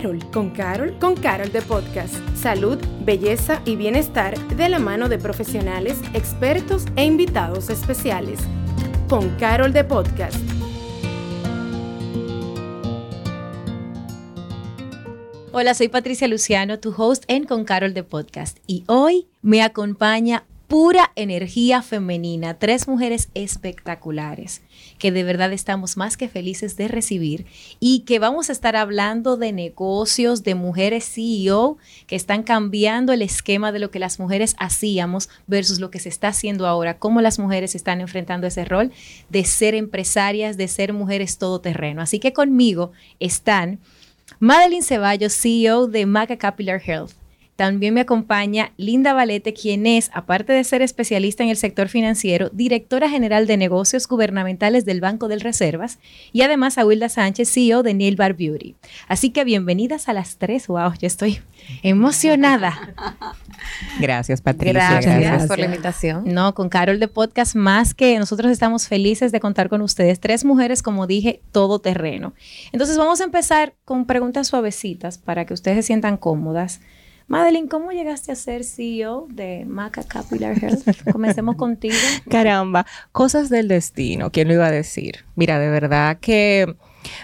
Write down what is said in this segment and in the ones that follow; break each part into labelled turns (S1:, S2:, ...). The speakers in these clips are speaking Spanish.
S1: Carol, con Carol, con Carol de Podcast. Salud, belleza y bienestar de la mano de profesionales, expertos e invitados especiales. Con Carol de Podcast.
S2: Hola, soy Patricia Luciano, tu host en Con Carol de Podcast. Y hoy me acompaña pura energía femenina, tres mujeres espectaculares que de verdad estamos más que felices de recibir y que vamos a estar hablando de negocios, de mujeres CEO que están cambiando el esquema de lo que las mujeres hacíamos versus lo que se está haciendo ahora, cómo las mujeres están enfrentando ese rol de ser empresarias, de ser mujeres todoterreno. Así que conmigo están Madeline Ceballos, CEO de Maca Capilar Health. También me acompaña Linda Valete, quien es, aparte de ser especialista en el sector financiero, directora general de negocios gubernamentales del Banco de Reservas, y además a Wilda Sánchez, CEO de Neil Bar Beauty. Así que bienvenidas a las tres. Wow, yo estoy emocionada.
S3: Gracias, Patricia.
S2: Gracias, Gracias, por la invitación. No, con Carol de Podcast, más que nosotros estamos felices de contar con ustedes. Tres mujeres, como dije, todo terreno. Entonces vamos a empezar con preguntas suavecitas para que ustedes se sientan cómodas. Madeline, ¿cómo llegaste a ser CEO de Maca Capilar Health? Comencemos contigo.
S3: Caramba, cosas del destino, ¿quién lo iba a decir? Mira, de verdad que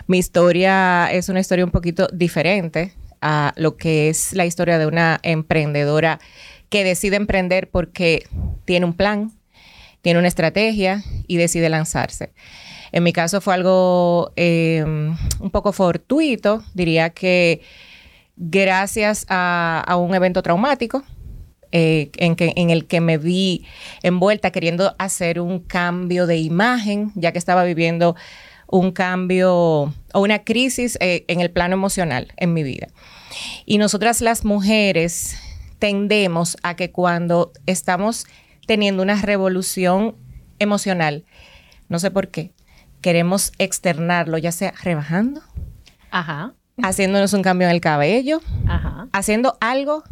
S3: mi historia es una historia un poquito diferente a lo que es la historia de una emprendedora que decide emprender porque tiene un plan, tiene una estrategia y decide lanzarse. En mi caso fue algo eh, un poco fortuito, diría que gracias a, un evento traumático eh, en, el que me vi envuelta queriendo hacer un cambio de imagen, ya que estaba viviendo un cambio o una crisis eh, en el plano emocional en mi vida. Y nosotras las mujeres tendemos a que cuando estamos teniendo una revolución emocional, no sé por qué, queremos externarlo, ya sea rebajando,
S2: Ajá
S3: haciéndonos un cambio en el cabello, haciendo algo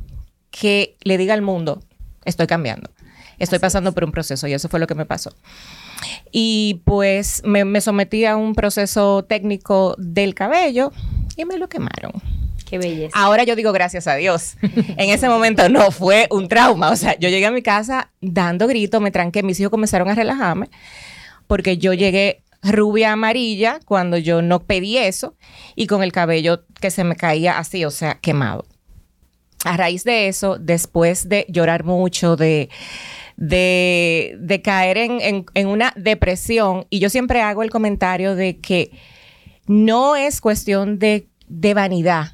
S3: que le diga al mundo, estoy cambiando, estoy pasando por un proceso y eso fue lo que me pasó. Y pues me, sometí a un proceso técnico del cabello y me lo quemaron.
S2: Qué belleza.
S3: Ahora yo digo gracias a Dios. en ese momento no fue un trauma. O sea, yo llegué a mi casa dando gritos, me tranqué, mis hijos comenzaron a relajarme porque yo llegué rubia amarilla cuando yo no pedí eso y con el cabello que se me caía así, o sea, quemado. A raíz de eso, después de llorar mucho, de, de, caer en, en una depresión, y yo siempre hago el comentario de que no es cuestión de, de vanidad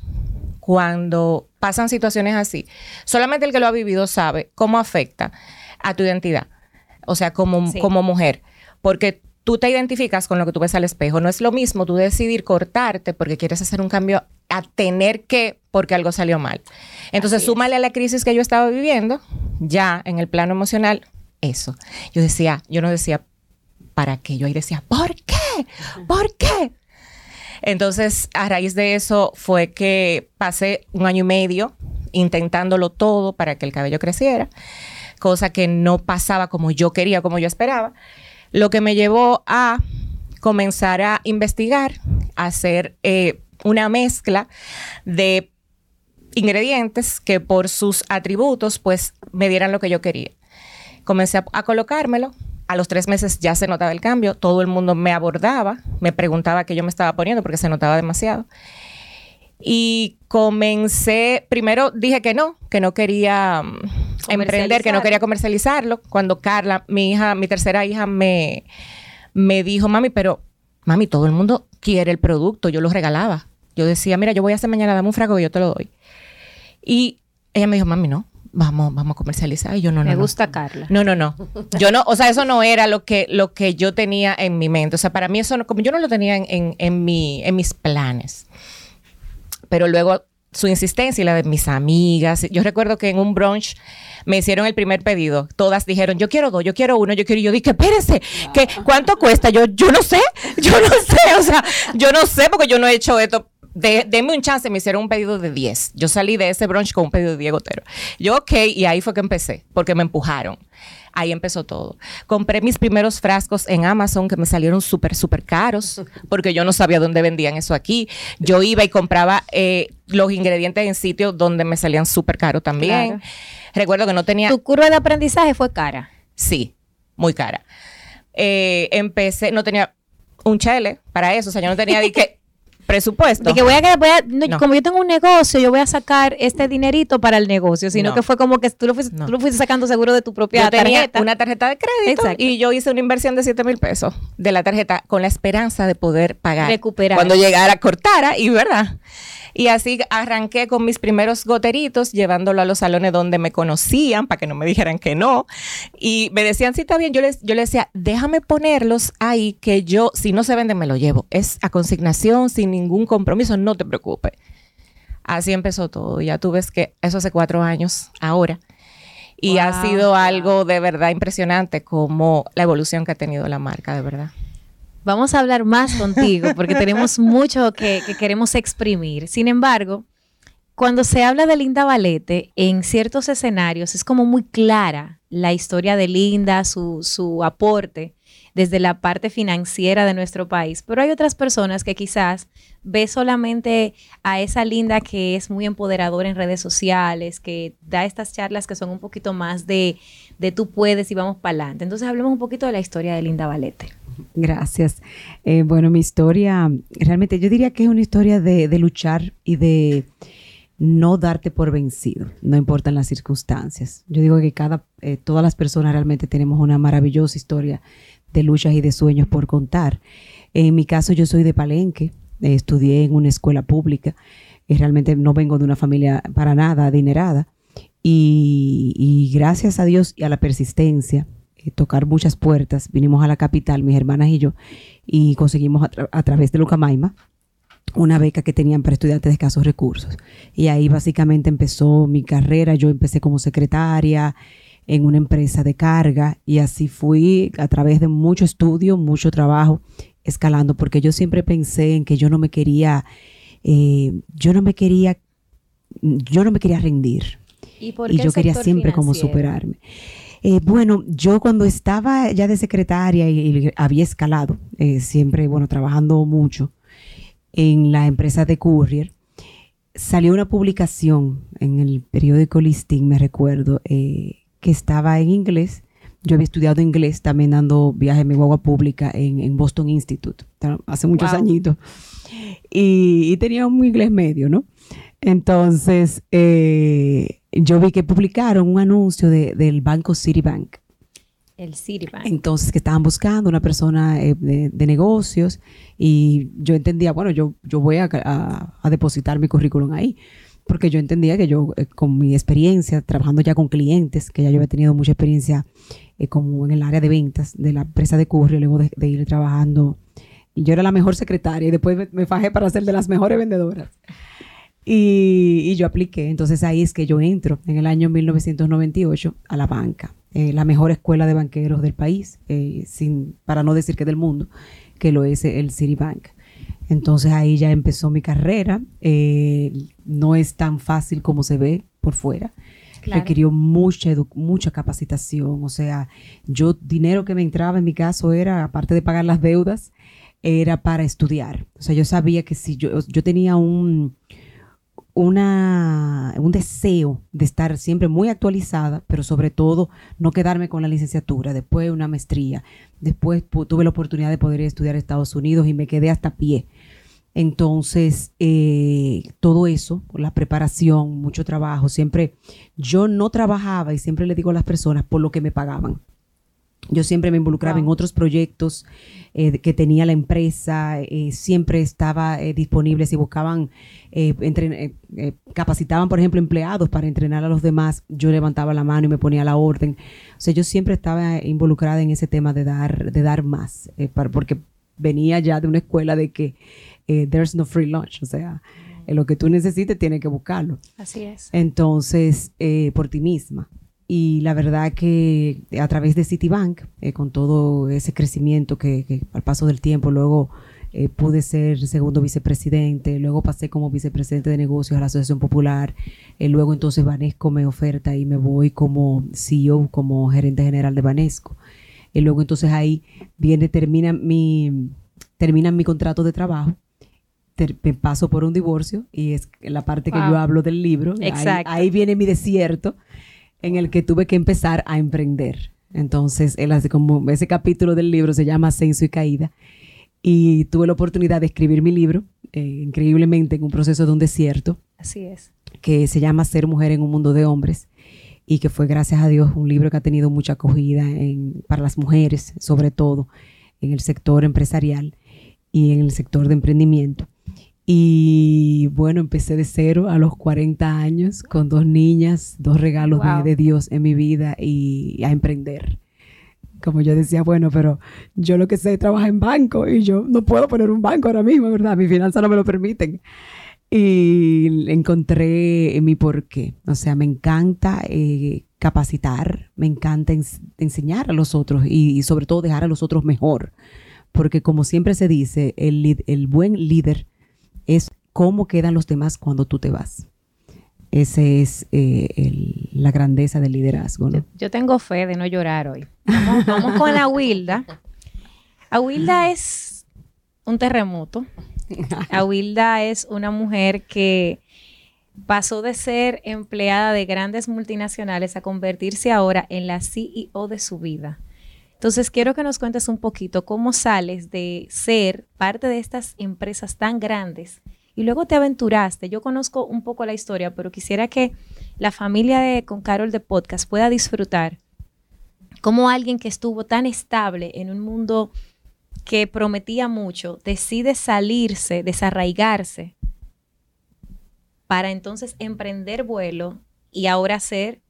S3: cuando pasan situaciones así. Solamente el que lo ha vivido sabe cómo afecta a tu identidad, o sea, como, como mujer. Porque tú te identificas con lo que tú ves al espejo. No es lo mismo tú decidir cortarte porque quieres hacer un cambio a tener que porque algo salió mal. Entonces, súmale a la crisis que yo estaba viviendo, ya en el plano emocional, eso. Yo decía, yo no decía, ¿para qué? Yo ahí decía, ¿por qué? ¿Por qué? Entonces, a raíz de eso fue que pasé un año y medio intentándolo todo para que el cabello creciera, cosa que no pasaba como yo quería, como yo esperaba. Lo que me llevó a comenzar a investigar, a hacer eh, una mezcla de ingredientes que por sus atributos pues me dieran lo que yo quería. Comencé a, colocármelo, a los tres meses ya se notaba el cambio, todo el mundo me abordaba, me preguntaba qué yo me estaba poniendo porque se notaba demasiado. Y comencé, primero dije que no, que no quería mm, emprender, que no quería comercializarlo. Cuando Carla, mi hija, mi tercera hija, me, me dijo, mami, pero, mami, todo el mundo quiere el producto, yo lo regalaba. Yo decía, mira, yo voy a hacer mañana, dame un frago y yo te lo doy. Y ella me dijo, mami, no, vamos, vamos a comercializar. Y yo no,
S2: no. Me gusta Carla.
S3: No, no, no. Yo no, o sea, eso no era lo que, lo que yo tenía en mi mente. O sea, para mí eso no, como yo no lo tenía en, en, mi, en mis planes pero luego su insistencia y la de mis amigas. Yo recuerdo que en un brunch me hicieron el primer pedido. Todas dijeron, yo quiero dos, yo quiero uno, yo quiero. Y yo dije, espérense, ¿qué, ¿cuánto cuesta? Yo, yo no sé, yo no sé, o sea, yo no sé porque yo no he hecho esto. De, denme un chance, me hicieron un pedido de 10. Yo salí de ese brunch con un pedido de Diego Otero. Yo, ok, y ahí fue que empecé, porque me empujaron. Ahí empezó todo. Compré mis primeros frascos en Amazon que me salieron súper, súper caros porque yo no sabía dónde vendían eso aquí. Yo iba y compraba eh, los ingredientes en sitios donde me salían súper caros también. Recuerdo que no tenía...
S2: ¿Tu curva de aprendizaje fue cara?
S3: Sí, muy cara. Eh, empecé, no tenía un chele para eso, o sea, yo no tenía de que presupuesto.
S2: De que voy a, voy a como yo tengo un negocio, yo voy a sacar este dinerito para el negocio, sino que fue como que tú lo, fuiste, tú lo fuiste sacando seguro de tu propia yo tenía tarjeta.
S3: Una tarjeta de crédito y yo hice una inversión de 7 mil pesos de la tarjeta con la esperanza de poder pagar.
S2: Recuperar.
S3: Cuando llegara, cortara y verdad. Y así arranqué con mis primeros goteritos, llevándolo a los salones donde me conocían, para que no me dijeran que no. Y me decían, sí, está bien. Yo les, yo les decía, déjame ponerlos ahí, que yo, si no se venden, me lo llevo. Es a consignación, sin ningún compromiso, no te preocupes. Así empezó todo. Ya tú ves que eso hace cuatro años, ahora. Y ha sido algo de verdad impresionante como la evolución que ha tenido la marca, de verdad.
S2: Vamos a hablar más contigo porque tenemos mucho que, queremos exprimir. Sin embargo, cuando se habla de Linda Valete, en ciertos escenarios es como muy clara la historia de Linda, su, su aporte desde la parte financiera de nuestro país. Pero hay otras personas que quizás ve solamente a esa Linda que es muy empoderadora en redes sociales, que da estas charlas que son un poquito más de, de tú puedes y vamos para adelante. Entonces hablemos un poquito de la historia de Linda Valete.
S4: Gracias. Eh, bueno, mi historia, realmente yo diría que es una historia de, luchar y de no darte por vencido, no importan las circunstancias. Yo digo que cada, eh, todas las personas realmente tenemos una maravillosa historia de luchas y de sueños por contar. En mi caso, yo soy de Palenque, eh, estudié en una escuela pública, y realmente no vengo de una familia para nada adinerada. y gracias a Dios y a la persistencia eh, tocar muchas puertas. Vinimos a la capital, mis hermanas y yo, y conseguimos a, través de Lucamaima una beca que tenían para estudiantes de escasos recursos. Y ahí básicamente empezó mi carrera. Yo empecé como secretaria en una empresa de carga y así fui a través de mucho estudio, mucho trabajo, escalando, porque yo siempre pensé en que yo no me quería, eh, yo no me quería, yo no me quería rendir. Y, yo quería siempre como superarme. Eh, bueno, yo cuando estaba ya de secretaria y, había escalado, eh, siempre, bueno, trabajando mucho en la empresa de Courier, salió una publicación en el periódico Listing, me recuerdo, eh, que estaba en inglés. Yo había estudiado inglés también dando viaje en mi guagua pública en, Boston Institute, hace muchos añitos. Y, y, tenía un inglés medio, ¿no? Entonces, eh, yo vi que publicaron un anuncio del banco Citibank.
S2: El Citibank.
S4: Entonces, que estaban buscando una persona eh, de, negocios y yo entendía, bueno, yo, yo voy a, depositar mi currículum ahí porque yo entendía que yo, eh, con mi experiencia, trabajando ya con clientes, que ya yo había tenido mucha experiencia como en el área de ventas de la empresa de Curry, luego de, ir trabajando, y yo era la mejor secretaria y después me, me fajé para ser de las mejores vendedoras. Y, yo apliqué. Entonces ahí es que yo entro en el año 1998 a la banca, eh, la mejor escuela de banqueros del país, eh, sin, para no decir que del mundo, que lo es el Citibank. Entonces ahí ya empezó mi carrera. Eh, no es tan fácil como se ve por fuera. Requirió mucha, mucha capacitación. O sea, yo dinero que me entraba en mi caso era, aparte de pagar las deudas, era para estudiar. O sea, yo sabía que si yo, yo tenía un, una, un deseo de estar siempre muy actualizada, pero sobre todo no quedarme con la licenciatura, después una maestría, después tuve la oportunidad de poder estudiar en Estados Unidos y me quedé hasta pie. Entonces, eh, todo eso, la preparación, mucho trabajo, siempre yo no trabajaba y siempre le digo a las personas por lo que me pagaban. Yo siempre me involucraba en otros proyectos eh, que tenía la empresa, eh, siempre estaba eh, disponible si buscaban, capacitaban, por ejemplo, empleados para entrenar a los demás, yo levantaba la mano y me ponía la orden. O sea, yo siempre estaba involucrada en ese tema de dar, de dar más, porque venía ya de una escuela de que there's no free lunch, o sea, lo que tú necesites tienes que buscarlo.
S2: Así es.
S4: Entonces, por ti misma. Y la verdad que a través de Citibank, eh, con todo ese crecimiento que, al paso del tiempo luego eh, pude ser segundo vicepresidente, luego pasé como vicepresidente de negocios a la Asociación Popular, eh, luego entonces Banesco me oferta y me voy como CEO, como gerente general de Banesco. Y luego entonces ahí viene, termina mi, termina mi contrato de trabajo paso por un divorcio y es la parte que yo hablo del libro. Exacto. Ahí, viene mi desierto en el que tuve que empezar a emprender. Entonces, él hace como ese capítulo del libro se llama Ascenso y Caída y tuve la oportunidad de escribir mi libro, eh, increíblemente en un proceso de un desierto.
S2: Así es.
S4: Que se llama Ser mujer en un mundo de hombres y que fue, gracias a Dios, un libro que ha tenido mucha acogida para las mujeres, sobre todo en el sector empresarial y en el sector de emprendimiento. Y bueno, empecé de cero a los 40 años con dos niñas, dos regalos de, Dios en mi vida y a emprender como yo decía, bueno, pero yo lo que sé es trabajar en banco y yo no puedo poner un banco ahora mismo, ¿verdad? Mis finanzas no me lo permiten. Y encontré mi porqué. O sea, me encanta eh, capacitar, me encanta enseñar a los otros y, sobre todo dejar a los otros mejor. Porque como siempre se dice, el, el buen líder es cómo quedan los demás cuando tú te vas. Esa es eh, la grandeza del liderazgo.
S2: Yo, tengo fe de no llorar hoy. Vamos, con la Wilda. Wilda es un terremoto. Wilda es una mujer que pasó de ser empleada de grandes multinacionales a convertirse ahora en la CEO de su vida. Entonces, quiero que nos cuentes un poquito cómo sales de ser parte de estas empresas tan grandes y luego te aventuraste. Yo conozco un poco la historia, pero quisiera que la familia de Con Carol de Podcast pueda disfrutar cómo alguien que estuvo tan estable en un mundo que prometía mucho, decide salirse, desarraigarse, para entonces emprender vuelo y ahora ser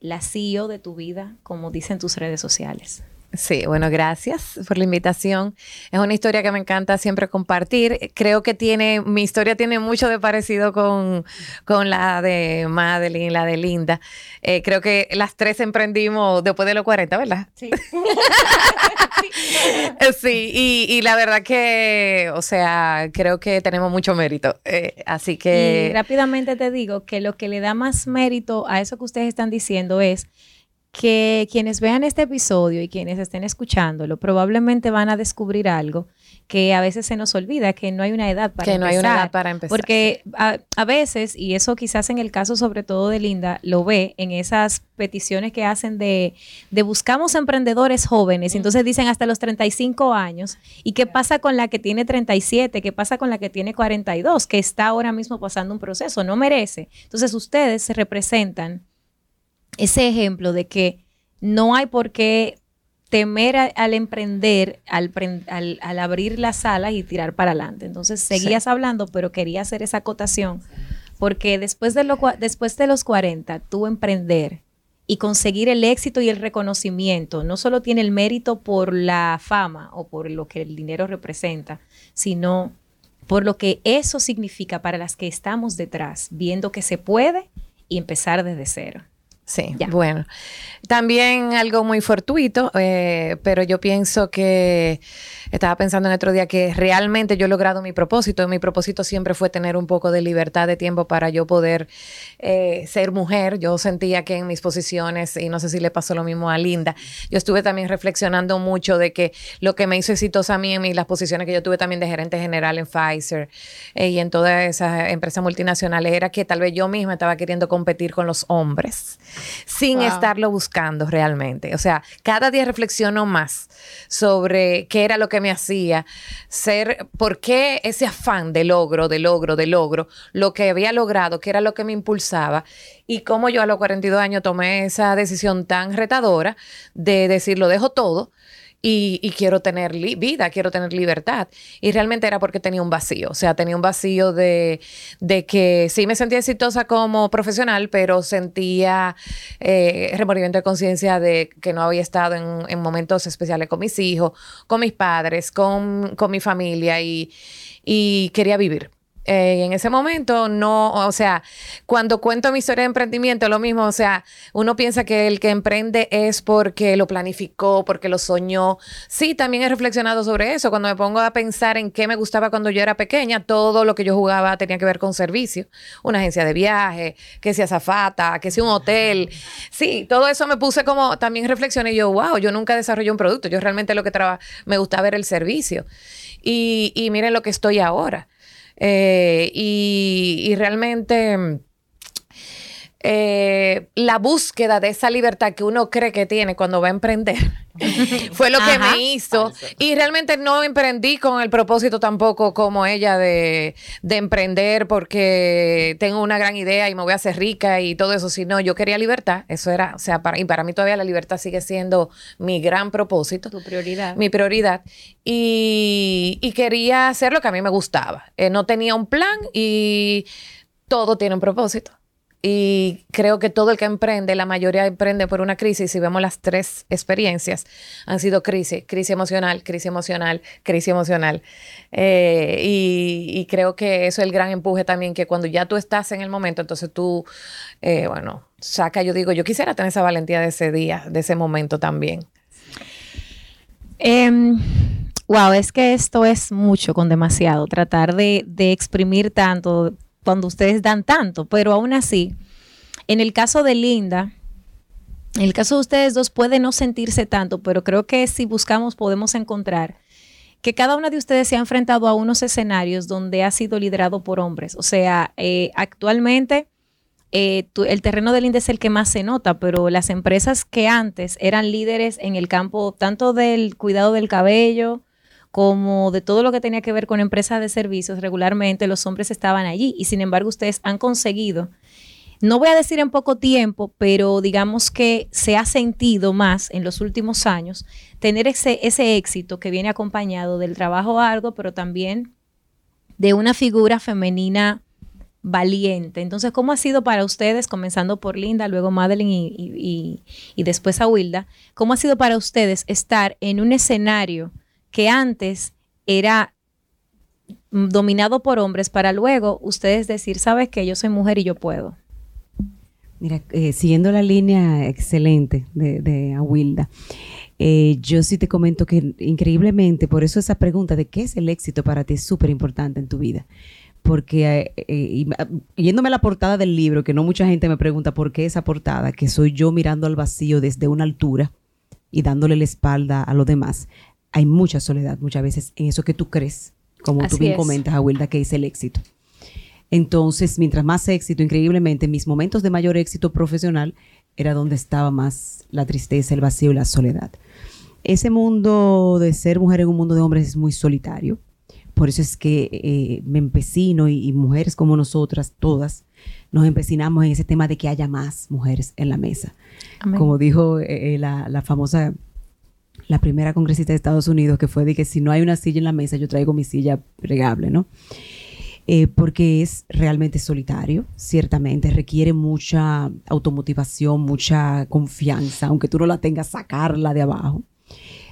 S2: la CEO de tu vida, como dicen tus redes sociales.
S5: Sí, bueno, gracias por la invitación. Es una historia que me encanta siempre compartir. Creo que tiene, mi historia tiene mucho de parecido con, la de Madeline, la de Linda. Eh, creo que las tres emprendimos después de los 40, ¿verdad? Sí. sí, y, la verdad que, o sea, creo que tenemos mucho mérito. Eh, así que...
S2: Y rápidamente te digo que lo que le da más mérito a eso que ustedes están diciendo es que quienes vean este episodio y quienes estén escuchándolo probablemente van a descubrir algo que a veces se nos olvida, que no hay una edad para
S5: empezar. Que no hay una edad para empezar.
S2: Porque a, veces, y eso quizás en el caso sobre todo de Linda, lo ve en esas peticiones que hacen de, de buscamos emprendedores jóvenes, y entonces dicen hasta los 35 años, ¿y qué pasa con la que tiene 37? ¿Qué pasa con la que tiene 42? Que está ahora mismo pasando un proceso, no merece. Entonces ustedes se representan ese ejemplo de que no hay por qué temer al emprender, al, abrir las alas y tirar para adelante. Entonces seguías hablando, pero quería hacer esa acotación, porque después de, lo, después de los 40, tú emprender y conseguir el éxito y el reconocimiento, no solo tiene el mérito por la fama o por lo que el dinero representa, sino por lo que eso significa para las que estamos detrás, viendo que se puede y empezar desde cero.
S5: Sí, bueno. También algo muy fortuito, eh, pero yo pienso que estaba pensando en otro día que realmente yo he logrado mi propósito. Mi propósito siempre fue tener un poco de libertad de tiempo para yo poder eh, ser mujer. Yo sentía que en mis posiciones, y no sé si le pasó lo mismo a Linda, yo estuve también reflexionando mucho de que lo que me hizo exitosa a mí en las posiciones que yo tuve también de gerente general en Pfizer eh, y en todas esas empresas multinacionales era que tal vez yo misma estaba queriendo competir con los hombres sin estarlo buscando realmente. O sea, cada día reflexiono más sobre qué era lo que me hacía ser, por qué ese afán de logro, de logro, de logro, lo que había logrado, qué era lo que me impulsaba y cómo yo a los 42 años tomé esa decisión tan retadora de decir, lo dejo todo y, quiero tener vida, quiero tener libertad. Y realmente era porque tenía un vacío, o sea, tenía un vacío de, que sí me sentía exitosa como profesional, pero sentía eh, remordimiento de conciencia de que no había estado en, momentos especiales con mis hijos, con mis padres, con, mi familia y quería vivir Eh, en ese momento no, o sea, cuando cuento mi historia de emprendimiento, lo mismo, o sea, uno piensa que el que emprende es porque lo planificó, porque lo soñó. Sí, también he reflexionado sobre eso. Cuando me pongo a pensar en qué me gustaba cuando yo era pequeña, todo lo que yo jugaba tenía que ver con servicio. Una agencia de viaje, que sea zafata, que sea un hotel. Sí, todo eso me puse como, también reflexioné yo, wow, yo nunca desarrollé un producto. Yo realmente lo que me gustaba era el servicio. Y, y miren lo que estoy ahora. Eh, y, realmente eh, la búsqueda de esa libertad que uno cree que tiene cuando va a emprender fue lo que me hizo. Y realmente no emprendí con el propósito tampoco como ella de, emprender porque tengo una gran idea y me voy a hacer rica y todo eso, sino yo quería libertad. Eso era, o sea, para, y para mí todavía la libertad sigue siendo mi gran propósito.
S2: Tu prioridad.
S5: Mi prioridad. Y, quería hacer lo que a mí me gustaba. Eh, no tenía un plan y todo tiene un propósito. Y creo que todo el que emprende, la mayoría emprende por una crisis. Si vemos las tres experiencias, han sido crisis, crisis emocional, crisis emocional, crisis emocional. Eh, y, creo que eso es el gran empuje también, que cuando ya tú estás en el momento, entonces tú, eh, bueno, saca, yo digo, yo quisiera tener esa valentía de ese día, de ese momento también.
S2: wow, em, es que esto es mucho con demasiado, tratar de, de exprimir tanto cuando ustedes dan tanto, pero aún así, en el caso de Linda, en el caso de ustedes dos puede no sentirse tanto, pero creo que si buscamos podemos encontrar que cada una de ustedes se ha enfrentado a unos escenarios donde ha sido liderado por hombres. O sea, eh, actualmente eh, el terreno de Linda es el que más se nota, pero las empresas que antes eran líderes en el campo tanto del cuidado del cabello, como de todo lo que tenía que ver con empresas de servicios, regularmente los hombres estaban allí y sin embargo ustedes han conseguido, no voy a decir en poco tiempo, pero digamos que se ha sentido más en los últimos años tener ese, ese éxito que viene acompañado del trabajo arduo, pero también de una figura femenina valiente. Entonces, ¿cómo ha sido para ustedes, comenzando por Linda, luego Madeline y, y después a Wilda, cómo ha sido para ustedes estar en un escenario que antes era dominado por hombres para luego ustedes decir, sabes que yo soy mujer y yo puedo.
S4: Mira, eh, siguiendo la línea excelente de, de Awilda, eh, yo sí te comento que increíblemente, por eso esa pregunta de qué es el éxito para ti es súper importante en tu vida. Porque eh, yéndome a la portada del libro, que no mucha gente me pregunta por qué esa portada, que soy yo mirando al vacío desde una altura y dándole la espalda a los demás hay mucha soledad muchas veces en eso que tú crees, como tú bien comentas, Awilda, que es el éxito. Entonces, mientras más éxito, increíblemente, mis momentos de mayor éxito profesional era donde estaba más la tristeza, el vacío y la soledad. Ese mundo de ser mujer en un mundo de hombres es muy solitario. Por eso es que eh, me empecino y, mujeres como nosotras, todas, nos empecinamos en ese tema de que haya más mujeres en la mesa. Como dijo eh, eh, la, la, famosa la primera congresista de Estados Unidos, que fue de que si no hay una silla en la mesa, yo traigo mi silla plegable, ¿no? Eh, porque es realmente solitario, ciertamente, requiere mucha automotivación, mucha confianza, aunque tú no la tengas, sacarla de abajo.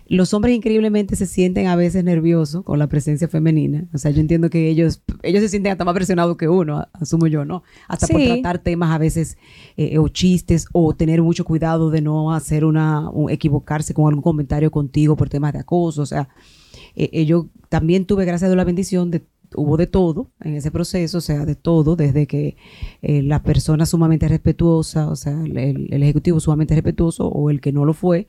S4: Los hombres increíblemente se sienten a veces nerviosos con la presencia femenina. O sea, yo entiendo que ellos, ellos se sienten hasta más presionados que uno, asumo yo, ¿no? Hasta por tratar temas a veces eh, o chistes o tener mucho cuidado de no hacer una, equivocarse con algún comentario contigo por temas de acoso. O sea, eh, eh, yo también tuve, gracias a Dios, la bendición de hubo de todo en ese proceso, o sea, de todo, desde que la persona sumamente respetuosa, o sea, el, ejecutivo sumamente respetuoso o el que no lo fue,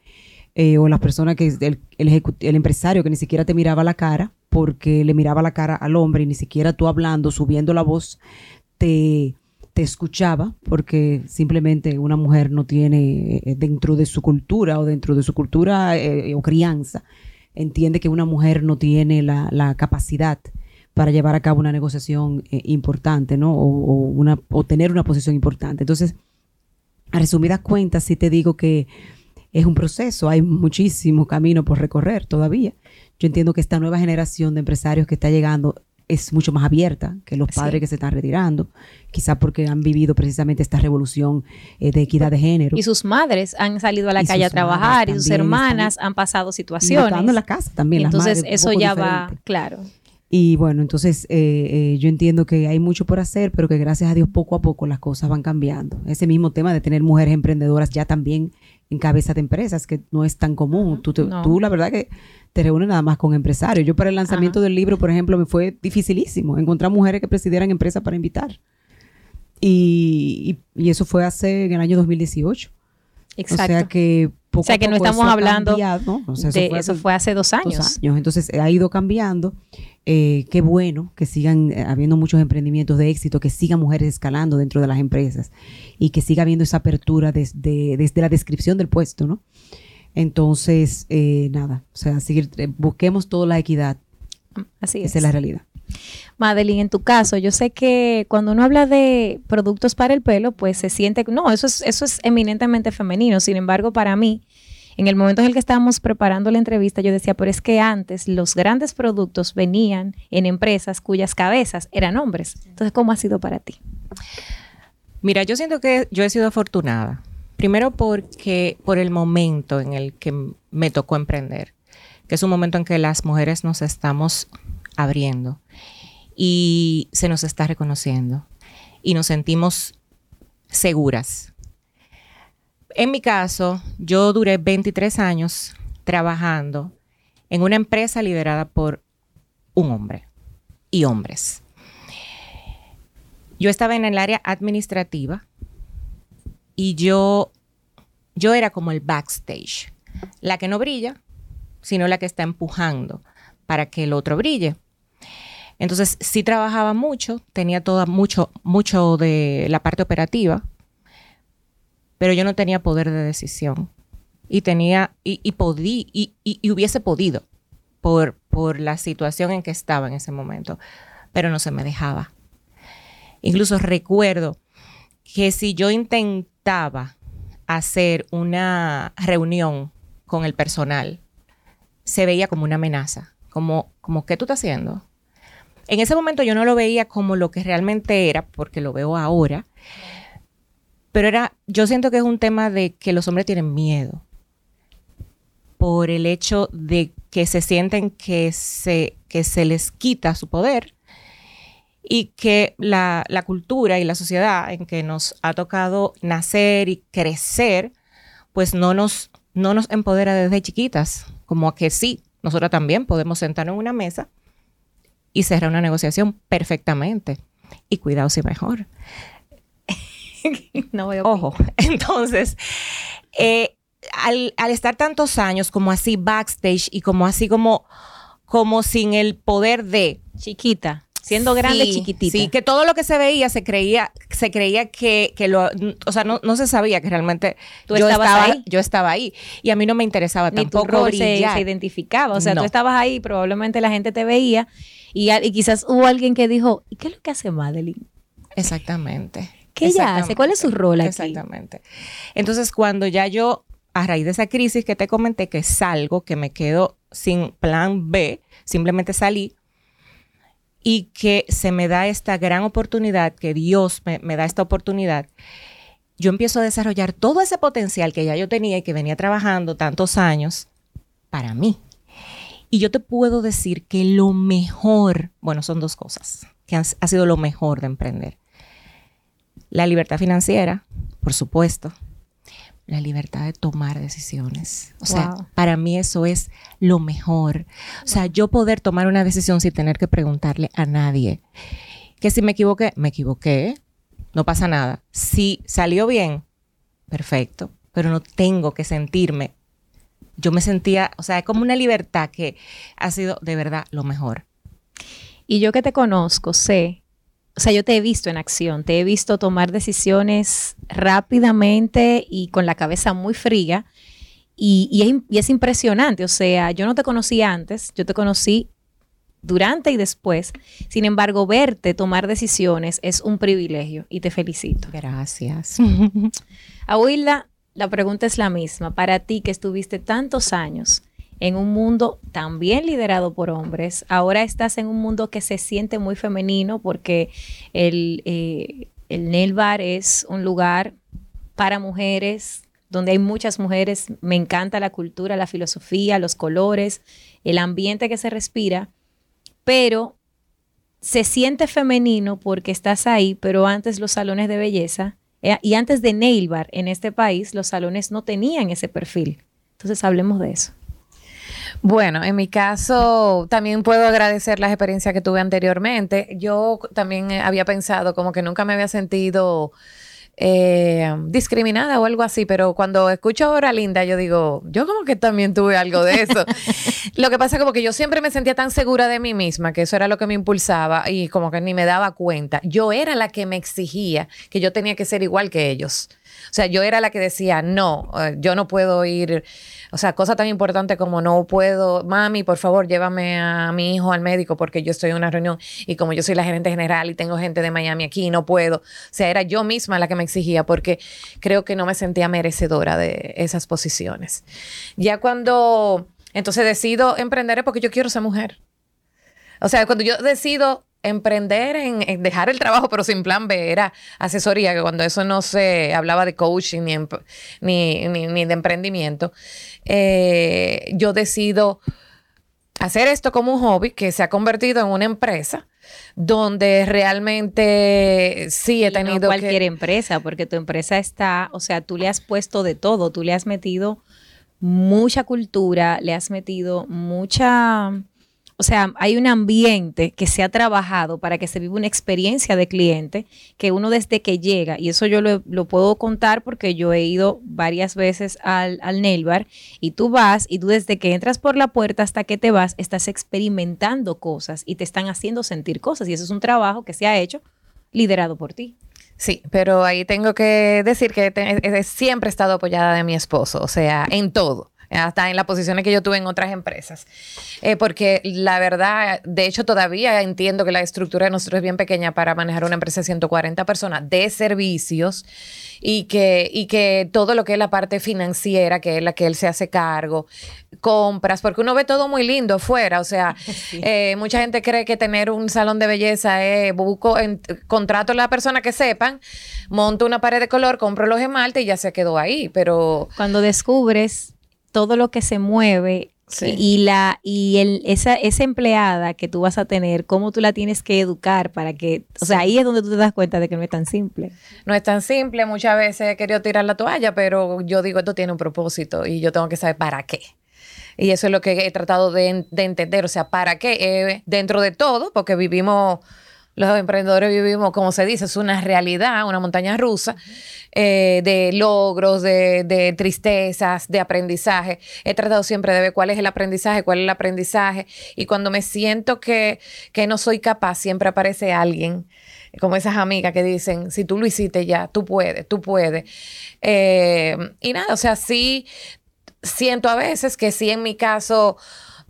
S4: eh, o las personas que el, el, empresario que ni siquiera te miraba la cara porque le miraba la cara al hombre y ni siquiera tú hablando, subiendo la voz, te, te escuchaba porque simplemente una mujer no tiene eh, dentro de su cultura o dentro de su cultura eh, o crianza, entiende que una mujer no tiene la, la capacidad para llevar a cabo una negociación importante, ¿no? O, o, una, o tener una posición importante. Entonces, a resumidas cuentas, sí te digo que es un proceso, hay muchísimo camino por recorrer todavía. Yo entiendo que esta nueva generación de empresarios que está llegando es mucho más abierta que los padres que se están retirando, quizá porque han vivido precisamente esta revolución eh, de equidad de género.
S2: Y sus madres han salido a la calle a trabajar y sus hermanas han pasado situaciones.
S4: Y en la casa también.
S2: Entonces eso ya va, claro.
S4: Y bueno, entonces eh, eh, yo entiendo que hay mucho por hacer, pero que gracias a Dios poco a poco las cosas van cambiando. Ese mismo tema de tener mujeres emprendedoras ya también en cabeza de empresas, que no es tan común. Tú, te-
S2: No.
S4: tú, la verdad que te reúnes nada más con empresarios. Yo para el lanzamiento del libro, por ejemplo, me fue dificilísimo encontrar mujeres que presidieran empresas para invitar. Y, y- y eso fue hace en el año 2018.
S2: Exacto.
S4: O sea que poco
S2: O sea
S4: a
S2: que no estamos
S4: eso ha
S2: hablando
S4: cambiado, ¿no? O sea,
S2: de- eso
S4: hace
S2: fue hace dos años.
S4: Entonces ha ido cambiando. Eh, qué bueno que sigan eh, habiendo muchos emprendimientos de éxito, que sigan mujeres escalando dentro de las empresas y que siga habiendo esa apertura desde, desde la descripción del puesto, ¿no? Entonces, eh, nada, o sea, seguir, eh, busquemos toda la equidad,
S2: Así es.
S4: esa es la realidad.
S2: Madeline, en tu caso, yo sé que cuando uno habla de productos para el pelo, pues se siente, no, eso es, eso es eminentemente femenino. Sin embargo, para mí, en el momento en el que estábamos preparando la entrevista, yo decía, pero es que antes los grandes productos venían en empresas cuyas cabezas eran hombres. Entonces, ¿cómo ha sido para ti?
S3: Mira, yo siento que yo he sido afortunada. Primero porque por el momento en el que me tocó emprender, que es un momento en que las mujeres nos estamos abriendo y se nos está reconociendo y nos sentimos seguras. En mi caso, yo duré 23 años trabajando en una empresa liderada por un hombre y hombres. Yo estaba en el área administrativa y yo, yo era como el backstage, la que no brilla, sino la que está empujando para que el otro brille. Entonces, sí trabajaba mucho, tenía toda mucho, mucho de la parte operativa, pero yo no tenía poder de decisión. Y tenía, y, y podí, y, y- hubiese podido por, por la situación en que estaba en ese momento, pero no se me dejaba. Incluso recuerdo que si yo intentaba hacer una reunión con el personal, se veía como una amenaza, como, como ¿qué tú estás haciendo? En ese momento yo no lo veía como lo que realmente era, porque lo veo ahora, pero era, yo siento que es un tema de que los hombres tienen miedo por el hecho de que se sienten que se, que se les quita su poder y que la, la cultura y la sociedad en que nos ha tocado nacer y crecer, pues no nos, no nos empodera desde chiquitas, como que sí, nosotros también podemos sentarnos en una mesa y cerrar una negociación perfectamente. Y cuidado si mejor.
S2: no veo.
S3: Ojo, entonces, eh, al, al estar tantos años como así backstage y como así como, como sin el poder de...
S2: Chiquita, siendo grande,
S3: Sí,
S2: chiquitita.
S3: Sí, que todo lo que se veía se creía, se creía que, que lo, o sea, no, no se sabía que realmente
S2: Tú
S3: yo
S2: estabas
S3: estaba
S2: ahí.
S3: yo estaba ahí y a mí no me interesaba
S2: ni tu
S3: tampoco
S2: rol se, se identificaba. O sea,
S3: No.
S2: tú estabas ahí, probablemente la gente te veía y, y quizás hubo alguien que dijo, ¿y qué es lo que hace Madeline?
S3: Exactamente.
S2: ¿Qué ella hace? ¿Cuál es su rol aquí?
S3: Exactamente. Entonces, cuando ya yo, a raíz de esa crisis que te comenté, que salgo, que me quedo sin plan B, simplemente salí, y que se me da esta gran oportunidad, que Dios me, me da esta oportunidad, yo empiezo a desarrollar todo ese potencial que ya yo tenía y que venía trabajando tantos años para mí. Y yo te puedo decir que lo mejor, bueno, son dos cosas, que han- ha sido lo mejor de emprender. La libertad financiera, por supuesto. La libertad de tomar decisiones. O sea, para mí eso es lo mejor. O sea, yo poder tomar una decisión sin tener que preguntarle a nadie. Que si me equivoqué, me equivoqué. No pasa nada. Si salió bien, perfecto. Pero no tengo que sentirme. Yo me sentía, o sea, es como una libertad que ha sido de verdad lo mejor.
S2: Y yo que te conozco, sé, o sea, yo te he visto en acción, te he visto tomar decisiones rápidamente y con la cabeza muy fría. Y, y es, im- y es impresionante, o sea, yo no te conocí antes, yo te conocí durante y después. Sin embargo, verte tomar decisiones es un privilegio y te felicito.
S3: Gracias.
S2: A Wilda, la pregunta es la misma. Para ti que estuviste tantos años en un mundo también liderado por hombres, ahora estás en un mundo que se siente muy femenino porque el, eh, nail bar es un lugar para mujeres, donde hay muchas mujeres. Me encanta la cultura, la filosofía, los colores, el ambiente que se respira, pero se siente femenino porque estás ahí, pero antes los salones de belleza eh, y antes de nail bar en este país, los salones no tenían ese perfil. Entonces hablemos de eso.
S5: Bueno, en mi caso también puedo agradecer las experiencias que tuve anteriormente. Yo también eh, había pensado como que nunca me había sentido eh, discriminada o algo así, pero cuando escucho ahora Linda, yo digo, yo como que también tuve algo de eso. lo que pasa es como que yo siempre me sentía tan segura de mí misma, que eso era lo que me impulsaba y como que ni me daba cuenta. Yo era la que me exigía que yo tenía que ser igual que ellos. O sea, yo era la que decía, no, eh, yo no puedo ir, o sea, cosa tan importante como no puedo, mami, por favor, llévame a mi hijo al médico porque yo estoy en una reunión y como yo soy la gerente general y tengo gente de Miami aquí, no puedo. O sea, era yo misma la que me exigía porque creo que no me sentía merecedora de esas posiciones. Ya cuando, entonces decido emprender es porque yo quiero ser mujer. O sea, cuando yo decido emprender en, dejar el trabajo, pero sin plan B, era asesoría, que cuando eso no se hablaba de coaching ni, ni, de emprendimiento, eh, yo decido hacer esto como un hobby que se ha convertido en una empresa donde realmente sí he tenido no
S2: cualquier empresa, porque tu empresa está, o sea, tú le has puesto de todo, tú le has metido mucha cultura, le has metido mucha o sea, hay un ambiente que se ha trabajado para que se viva una experiencia de cliente que uno desde que llega, y eso yo lo, puedo contar porque yo he ido varias veces al, al nail bar y tú vas y tú desde que entras por la puerta hasta que te vas, estás experimentando cosas y te están haciendo sentir cosas. Y eso es un trabajo que se ha hecho liderado por ti.
S5: Sí, pero ahí tengo que decir que siempre he estado apoyada de mi esposo, o sea, en todo hasta en las posiciones que yo tuve en otras empresas. Eh, porque la verdad, de hecho, todavía entiendo que la estructura de nosotros es bien pequeña para manejar una empresa de 140 personas de servicios y que, y que todo lo que es la parte financiera, que es la que él se hace cargo, compras, porque uno ve todo muy lindo fuera. O sea, eh, mucha gente cree que tener un salón de belleza es busco, en, contrato a la persona que sepan, monto una pared de color, compro los esmaltes y ya se quedó ahí. Pero
S2: cuando descubres todo lo que se mueve y la y el, esa, esa empleada que tú vas a tener, cómo tú la tienes que educar para que, o sea, ahí es donde tú te das cuenta de que no es tan simple.
S5: No es tan simple, muchas veces he querido tirar la toalla, pero yo digo, esto tiene un propósito y yo tengo que saber para qué. Y eso es lo que he tratado de, entender, o sea, para qué, eh, dentro de todo, porque vivimos los emprendedores vivimos, como se dice, es una realidad, una montaña rusa eh, de logros, de, tristezas, de aprendizaje. He tratado siempre de ver cuál es el aprendizaje, cuál es el aprendizaje. Y cuando me siento que, no soy capaz, siempre aparece alguien como esas amigas que dicen, si tú lo hiciste ya, tú puedes, tú puedes. Eh, y nada, o sea, sí siento a veces que sí en mi caso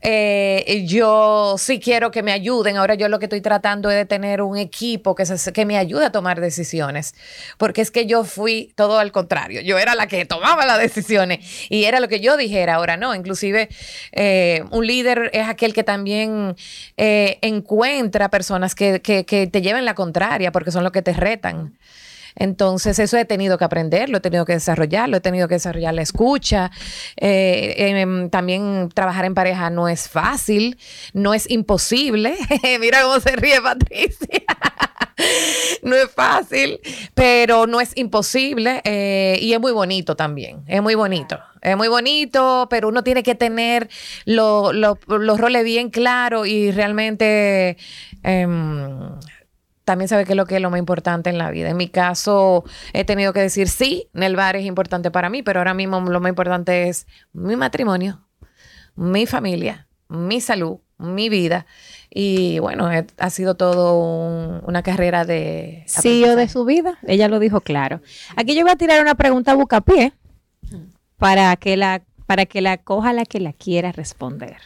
S5: eh, yo sí quiero que me ayuden. Ahora yo lo que estoy tratando es de tener un equipo que, que me ayude a tomar decisiones. Porque es que yo fui todo al contrario. Yo era la que tomaba las decisiones y era lo que yo dijera. Ahora no. Inclusive eh, un líder es aquel que también eh, encuentra personas que, que, que te lleven la contraria porque son los que te retan. Entonces, eso he tenido que aprender, lo he tenido que desarrollar, lo he tenido que desarrollar la escucha. Eh, em, también trabajar en pareja no es fácil, no es imposible. Mira cómo se ríe Patricia. no es fácil, pero no es imposible eh, y es muy bonito también. Es muy bonito. Es muy bonito, pero uno tiene que tener los roles bien claros y realmente em, también sabe qué es lo que es lo más importante en la vida. En mi caso, he tenido que decir sí, el bar es importante para mí, pero ahora mismo lo más importante es mi matrimonio, mi familia, mi salud, mi vida. Y bueno, ha sido todo una carrera de...
S2: Sí, o de su vida, ella lo dijo claro. Aquí yo voy a tirar una pregunta a bucapié para que la, para que la coja la que la quiera responder.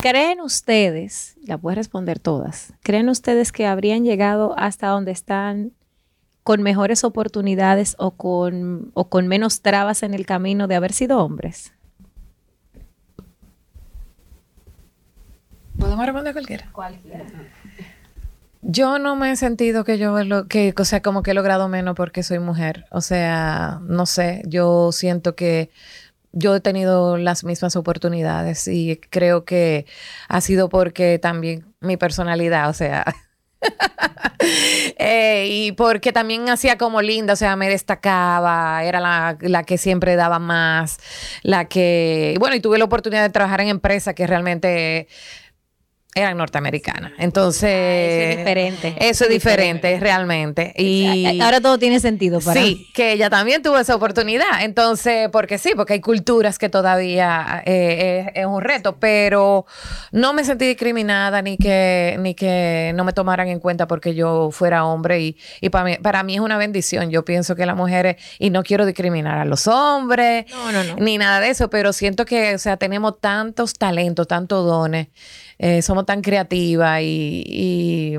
S2: ¿Creen ustedes, la puedes responder todas, creen ustedes que habrían llegado hasta donde están con mejores oportunidades o con, o con menos trabas en el camino de haber sido hombres?
S5: ¿Podemos responder cualquiera? Cualquiera. Yo no me he sentido que yo, lo, que, o sea, como que he logrado menos porque soy mujer. O sea, no sé, yo siento que yo he tenido las mismas oportunidades y creo que ha sido porque también mi personalidad, o sea, eh, y porque también hacía como linda, o sea, me destacaba, era la, la, que siempre daba más, la que, bueno, y tuve la oportunidad de trabajar en empresas que realmente eran norteamericanas. Entonces,
S2: eso es diferente.
S5: Eso es diferente, realmente. Y
S2: ahora todo tiene sentido para
S5: Sí, que ella también tuvo esa oportunidad. Entonces, porque sí, porque hay culturas que todavía eh, es, un reto, pero no me sentí discriminada ni que ni que no me tomaran en cuenta porque yo fuera hombre y, y para mí para mí es una bendición. Yo pienso que las mujeres y no quiero discriminar a los hombres, ni nada de eso, pero siento que, o sea, tenemos tantos talentos, tantos dones eh, somos tan creativas y,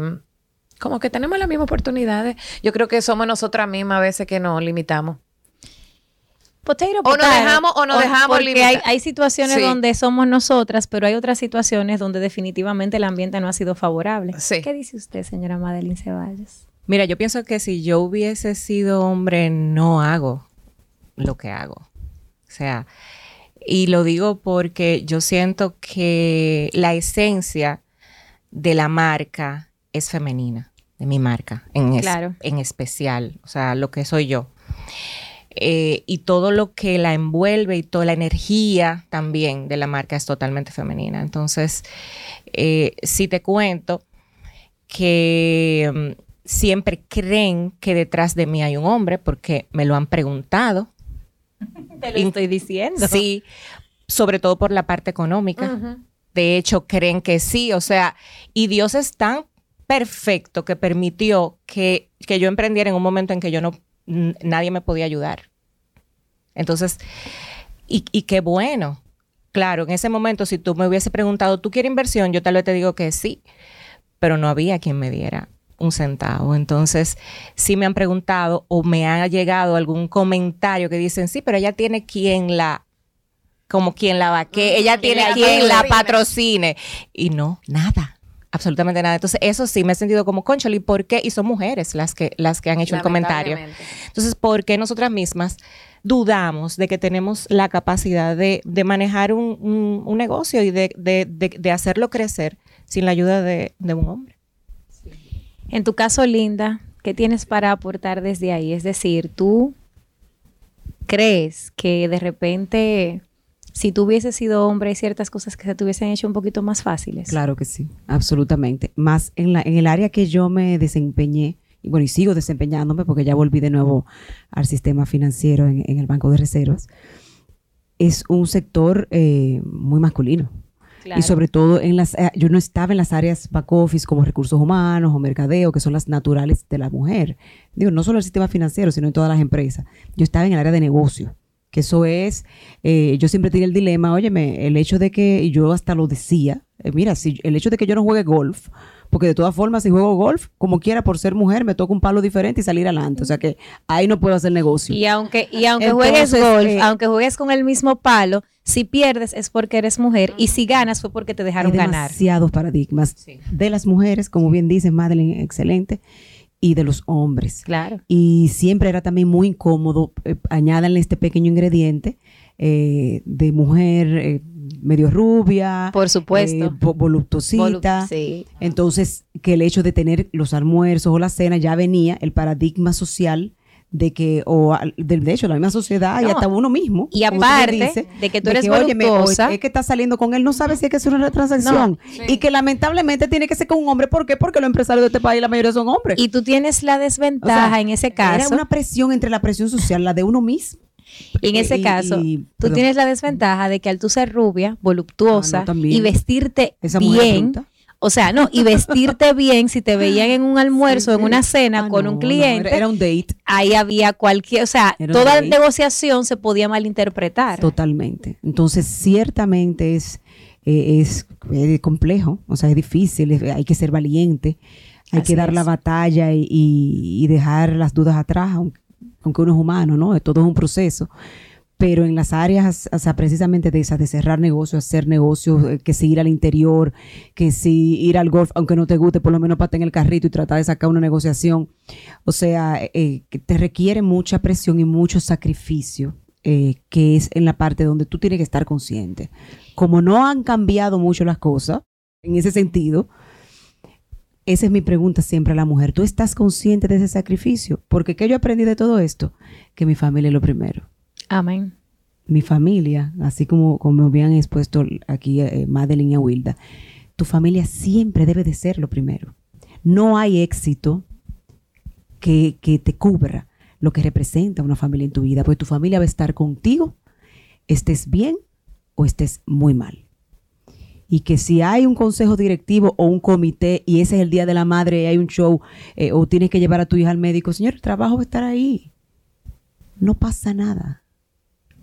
S5: como que tenemos las mismas oportunidades. Yo creo que somos nosotras mismas a veces que nos limitamos.
S2: o nos dejamos o nos dejamos porque hay, hay, situaciones donde somos nosotras, pero hay otras situaciones donde definitivamente el ambiente no ha sido favorable. ¿Qué dice usted, señora Madeline Ceballos?
S3: Mira, yo pienso que si yo hubiese sido hombre, no hago lo que hago. O sea, y lo digo porque yo siento que la esencia de la marca es femenina, de mi marca, en, en especial, o sea, lo que soy yo. Eh, y todo lo que la envuelve y toda la energía también de la marca es totalmente femenina. Entonces, eh, si te cuento que mm, siempre creen que detrás de mí hay un hombre porque me lo han preguntado
S2: te lo estoy diciendo.
S3: Sí, sobre todo por la parte económica. De hecho, creen que sí, o sea, y Dios es tan perfecto que permitió que, que yo emprendiera en un momento en que yo no, nadie me podía ayudar. Entonces, y, y qué bueno. Claro, en ese momento, si tú me hubiese preguntado, ¿tú quieres inversión? Yo tal vez te digo que sí, pero no había quien me diera un centavo. Entonces, si me han preguntado o me ha llegado algún comentario que dicen, sí, pero ella tiene quien la, como quien la va, que ella tiene quien la patrocine. Y no, nada. Absolutamente nada. Entonces, eso sí me he sentido como concholi. ¿Por qué? Y son mujeres las que, las que han hecho el comentario. Entonces, ¿por qué nosotras mismas dudamos de que tenemos la capacidad de, manejar un, negocio y de, hacerlo crecer sin la ayuda de un hombre?
S2: En tu caso, Linda, ¿qué tienes para aportar desde ahí? Es decir, tú crees que de repente, si tú hubieses sido hombre, hay ciertas cosas que se te hubiesen hecho un poquito más fáciles.
S4: Claro que sí, absolutamente. Más en, la, en el área que yo me desempeñé, y bueno, y sigo desempeñándome porque ya volví de nuevo al sistema financiero en, el Banco de Reservas, es un sector eh, muy masculino. Y sobre todo en las, eh, yo no estaba en las áreas back office como recursos humanos o mercadeo, que son las naturales de la mujer. Digo, no solo el sistema financiero, sino en todas las empresas. Yo estaba en el área de negocio, que eso es, eh, yo siempre tenía el dilema, óyeme, el hecho de que, y yo hasta lo decía, eh, mira, si el hecho de que yo no juegue golf, porque de todas formas, si juego golf, como quiera, por ser mujer, me toca un palo diferente y salir adelante. O sea que ahí no puedo hacer negocio.
S2: Y aunque, y aunque juegues golf, aunque juegues con el mismo palo, si pierdes es porque eres mujer y si ganas fue porque te dejaron ganar.
S4: Demasiados paradigmas de las mujeres, como bien dice Madeline, excelente, y de los hombres.
S2: Claro.
S4: Y siempre era también muy incómodo, eh, añadanle este pequeño ingrediente eh, de mujer eh, medio rubia.
S2: Por supuesto.
S4: voluptuosita. Entonces, que el hecho de tener los almuerzos o la cena ya venía el paradigma social de que, o de, hecho, la misma sociedad y hasta uno mismo.
S2: Y aparte de que tú eres que,
S4: es que está saliendo con él, no sabe si es que es una transacción. Y que lamentablemente tiene que ser con un hombre. ¿Por qué? Porque los empresarios de este país, la mayoría son hombres.
S2: Y tú tienes la desventaja en ese caso.
S4: Era una presión entre la presión social, la de uno mismo.
S2: Y en ese caso, tú tienes la desventaja de que al tú ser rubia, voluptuosa ah, y vestirte bien, o sea, no, y vestirte bien, si te veían en un almuerzo, en una cena ah, con un cliente.
S4: era, un date.
S2: Ahí había cualquier, o sea, toda negociación se podía malinterpretar.
S4: Totalmente. Entonces, ciertamente es, eh, es, complejo, o sea, es difícil, hay que ser valiente, hay que dar la batalla y, y, dejar las dudas atrás, aunque, aunque uno es humano, ¿no? Todo es un proceso pero en las áreas, o sea, precisamente de esas, de cerrar negocios, hacer negocios, eh, que si ir al interior, que si ir al golf, aunque no te guste, por lo menos para en el carrito y tratar de sacar una negociación. O sea, eh, eh, que te requiere mucha presión y mucho sacrificio que es en la parte donde tú tienes que estar consciente. Como no han cambiado mucho las cosas, en ese sentido, esa es mi pregunta siempre a la mujer. ¿Tú estás consciente de ese sacrificio? Porque ¿qué yo aprendí de todo esto? Que mi familia es lo primero.
S2: Amén.
S4: Mi familia, así como, como me habían expuesto aquí eh, Madeline y Wilda, tu familia siempre debe de ser lo primero. No hay éxito que, que te cubra lo que representa una familia en tu vida, porque tu familia va a estar contigo, estés bien o estés muy mal. Y que si hay un consejo directivo o un comité y ese es el día de la madre y hay un show eh, o tienes que llevar a tu hija al médico, señor, el trabajo va a estar ahí. No pasa nada.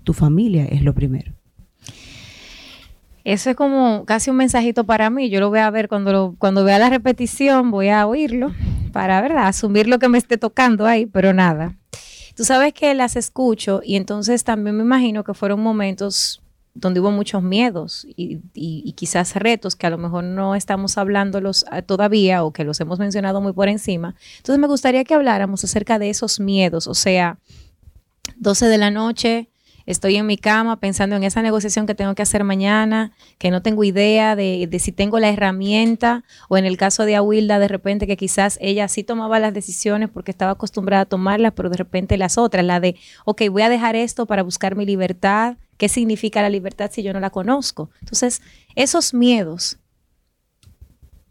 S4: Tu familia es lo primero.
S2: Eso es como casi un mensajito para mí. Yo lo voy a ver cuando, cuando vea la repetición, voy a oírlo para, ¿verdad? Asumir lo que me esté tocando ahí, pero nada. Tú sabes que las escucho y entonces también me imagino que fueron momentos donde hubo muchos miedos y, quizás retos que a lo mejor no estamos hablándolos ah, todavía o que los hemos mencionado muy por encima. Entonces me gustaría que habláramos acerca de esos miedos, o sea, 12 de la noche, estoy en mi cama pensando en esa negociación que tengo que hacer mañana, que no tengo idea de, si tengo la herramienta, o en el caso de Awilda, de repente que quizás ella sí tomaba las decisiones porque estaba acostumbrada a tomarlas, pero de repente las otras, la de, ok, voy a dejar esto para buscar mi libertad, ¿qué significa la libertad si yo no la conozco? Entonces, esos miedos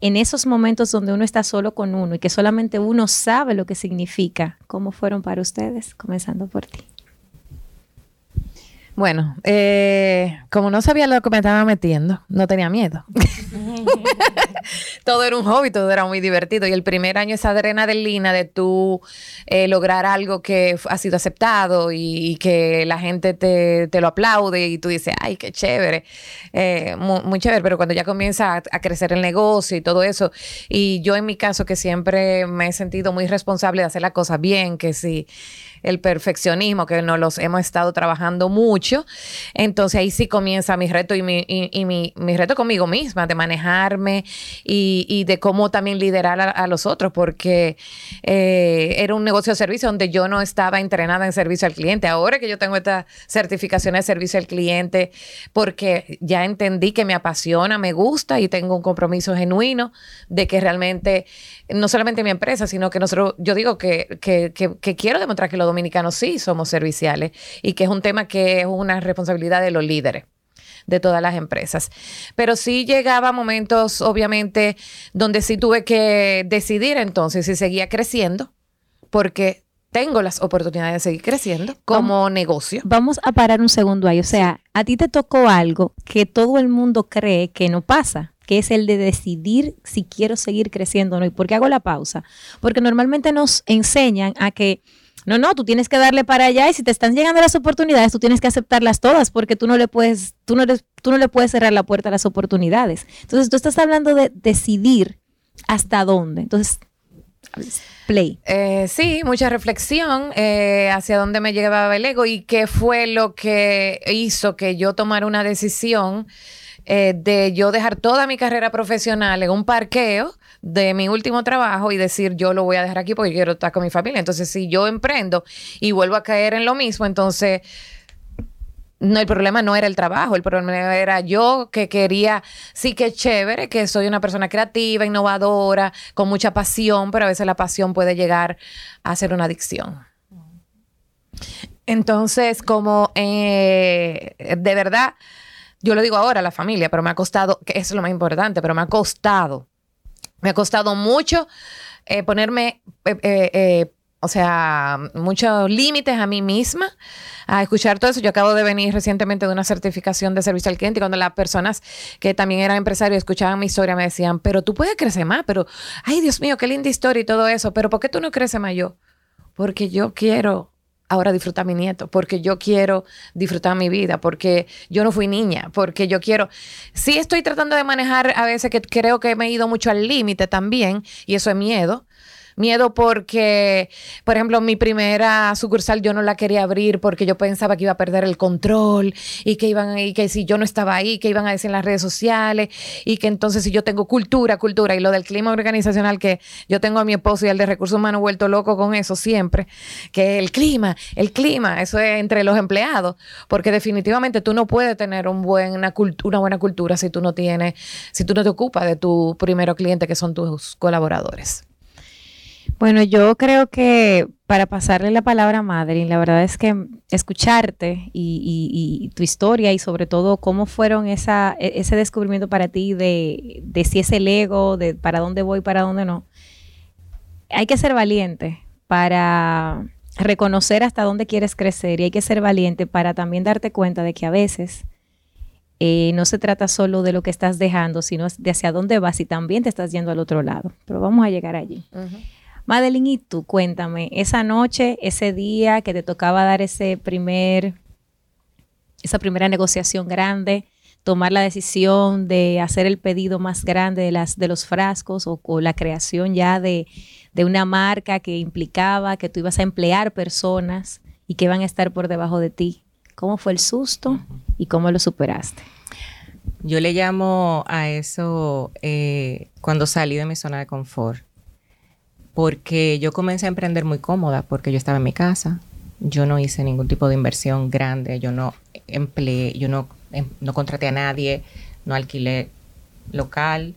S2: en esos momentos donde uno está solo con uno y que solamente uno sabe lo que significa, ¿cómo fueron para ustedes? Comenzando por ti.
S5: Bueno, eh, como no sabía lo que me estaba metiendo, no tenía miedo. todo era un hobby, todo era muy divertido. Y el primer año esa adrenalina de tú eh, lograr algo que ha sido aceptado y, que la gente te, lo aplaude y tú dices, ay, qué chévere, eh, muy, chévere. Pero cuando ya comienza a, a, crecer el negocio y todo eso, y yo en mi caso que siempre me he sentido muy responsable de hacer las cosas bien, que si el perfeccionismo, que nos los hemos estado trabajando mucho. Entonces ahí sí comienza mi reto y mi, y, mi, reto conmigo misma, de manejarme y, y de cómo también liderar a, los otros, porque eh, era un negocio de servicio donde yo no estaba entrenada en servicio al cliente. Ahora que yo tengo esta certificación de servicio al cliente, porque ya entendí que me apasiona, me gusta y tengo un compromiso genuino de que realmente no solamente mi empresa, sino que nosotros, yo digo que, que, que, quiero demostrar que los dominicanos sí somos serviciales y que es un tema que es una responsabilidad de los líderes de todas las empresas. Pero sí llegaba momentos, obviamente, donde sí tuve que decidir entonces si seguía creciendo, porque tengo las oportunidades de seguir creciendo como negocio.
S2: Vamos a parar un segundo ahí. O sea, a ti te tocó algo que todo el mundo cree que no pasa que es el de decidir si quiero seguir creciendo o no. ¿Y por qué hago la pausa? Porque normalmente nos enseñan a que no, no, tú tienes que darle para allá y si te están llegando las oportunidades, tú tienes que aceptarlas todas porque tú no le puedes, tú no, tú no le puedes cerrar la puerta a las oportunidades. Entonces, tú estás hablando de decidir hasta dónde. Entonces, play.
S5: Eh, sí, mucha reflexión eh, hacia dónde me llevaba el ego y qué fue lo que hizo que yo tomara una decisión eh, de yo dejar toda mi carrera profesional en un parqueo de mi último trabajo y decir yo lo voy a dejar aquí porque quiero estar con mi familia. Entonces, si yo emprendo y vuelvo a caer en lo mismo, entonces no, el problema no era el trabajo, el problema era yo que quería, sí que chévere, que soy una persona creativa, innovadora, con mucha pasión, pero a veces la pasión puede llegar a ser una adicción. Entonces, como eh, de verdad, yo lo digo ahora a la familia, pero me ha costado, que eso es lo más importante, pero me ha costado, me ha costado mucho eh, ponerme, eh, eh, o sea, muchos límites a mí misma, a escuchar todo eso. Yo acabo de venir recientemente de una certificación de servicio al cliente y cuando las personas que también eran empresarios escuchaban mi historia me decían, pero tú puedes crecer más, pero, ay Dios mío, qué linda historia y todo eso, pero ¿por qué tú no creces más yo? Porque yo quiero ahora disfrutar a mi nieto, porque yo quiero disfrutar mi vida, porque yo no fui niña, porque yo quiero... Sí estoy tratando de manejar a veces que creo que me he ido mucho al límite también, y eso es miedo, Miedo porque, por ejemplo, mi primera sucursal yo no la quería abrir porque yo pensaba que iba a perder el control y que iban y que si yo no estaba ahí, que iban a decir en las redes sociales y que entonces si yo tengo cultura, cultura y lo del clima organizacional que yo tengo a mi esposo y el de recursos humanos vuelto loco con eso siempre, que el clima, el clima, eso es entre los empleados, porque definitivamente tú no puedes tener un buen, una, una buena cultura si tú no tienes, si tú no te ocupas de tu primero cliente que son tus colaboradores.
S2: Bueno, yo creo que para pasarle la palabra a Madeline, la verdad es que escucharte y, tu historia y sobre todo cómo fueron esa, e, ese descubrimiento para ti de, de si es el ego, de para dónde voy, para dónde no. Hay que ser valiente para reconocer hasta dónde quieres crecer y hay que ser valiente para también darte cuenta de que a veces eh, no se trata solo de lo que estás dejando, sino de hacia dónde vas y también te estás yendo al otro lado. Pero vamos a llegar allí. Madeline, ¿y tú? Cuéntame, esa noche, ese día que te tocaba dar ese primer, esa primera negociación grande, tomar la decisión de hacer el pedido más grande de, las, de los frascos o, la creación ya de, de, una marca que implicaba que tú ibas a emplear personas y que iban a estar por debajo de ti. ¿Cómo fue el susto y cómo lo superaste?
S3: Yo le llamo a eso eh, cuando salí de mi zona de confort porque yo comencé a emprender muy cómoda porque yo estaba en mi casa, yo no hice ningún tipo de inversión grande, yo no empleé, yo no, em, no contraté a nadie, no alquilé local.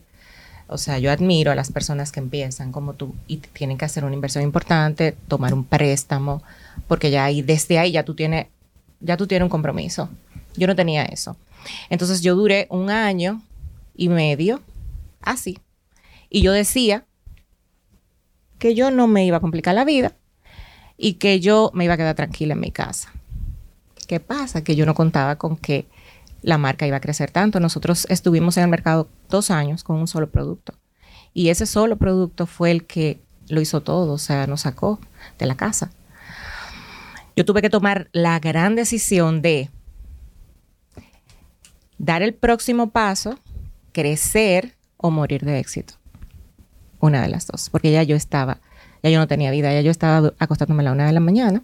S3: O sea, yo admiro a las personas que empiezan como tú y tienen que hacer una inversión importante, tomar un préstamo, porque ya ahí, desde ahí ya tú tienes, ya tú tienes un compromiso. Yo no tenía eso. Entonces yo duré un año y medio así. Y yo decía, que yo no me iba a complicar la vida y que yo me iba a quedar tranquila en mi casa. ¿Qué pasa? Que yo no contaba con que la marca iba a crecer tanto. Nosotros estuvimos en el mercado dos años con un solo producto y ese solo producto fue el que lo hizo todo, o sea, nos sacó de la casa. Yo tuve que tomar la gran decisión de dar el próximo paso, crecer o morir de éxito una de las dos, porque ya yo estaba, ya yo no tenía vida, ya yo estaba acostándome a la una de la mañana,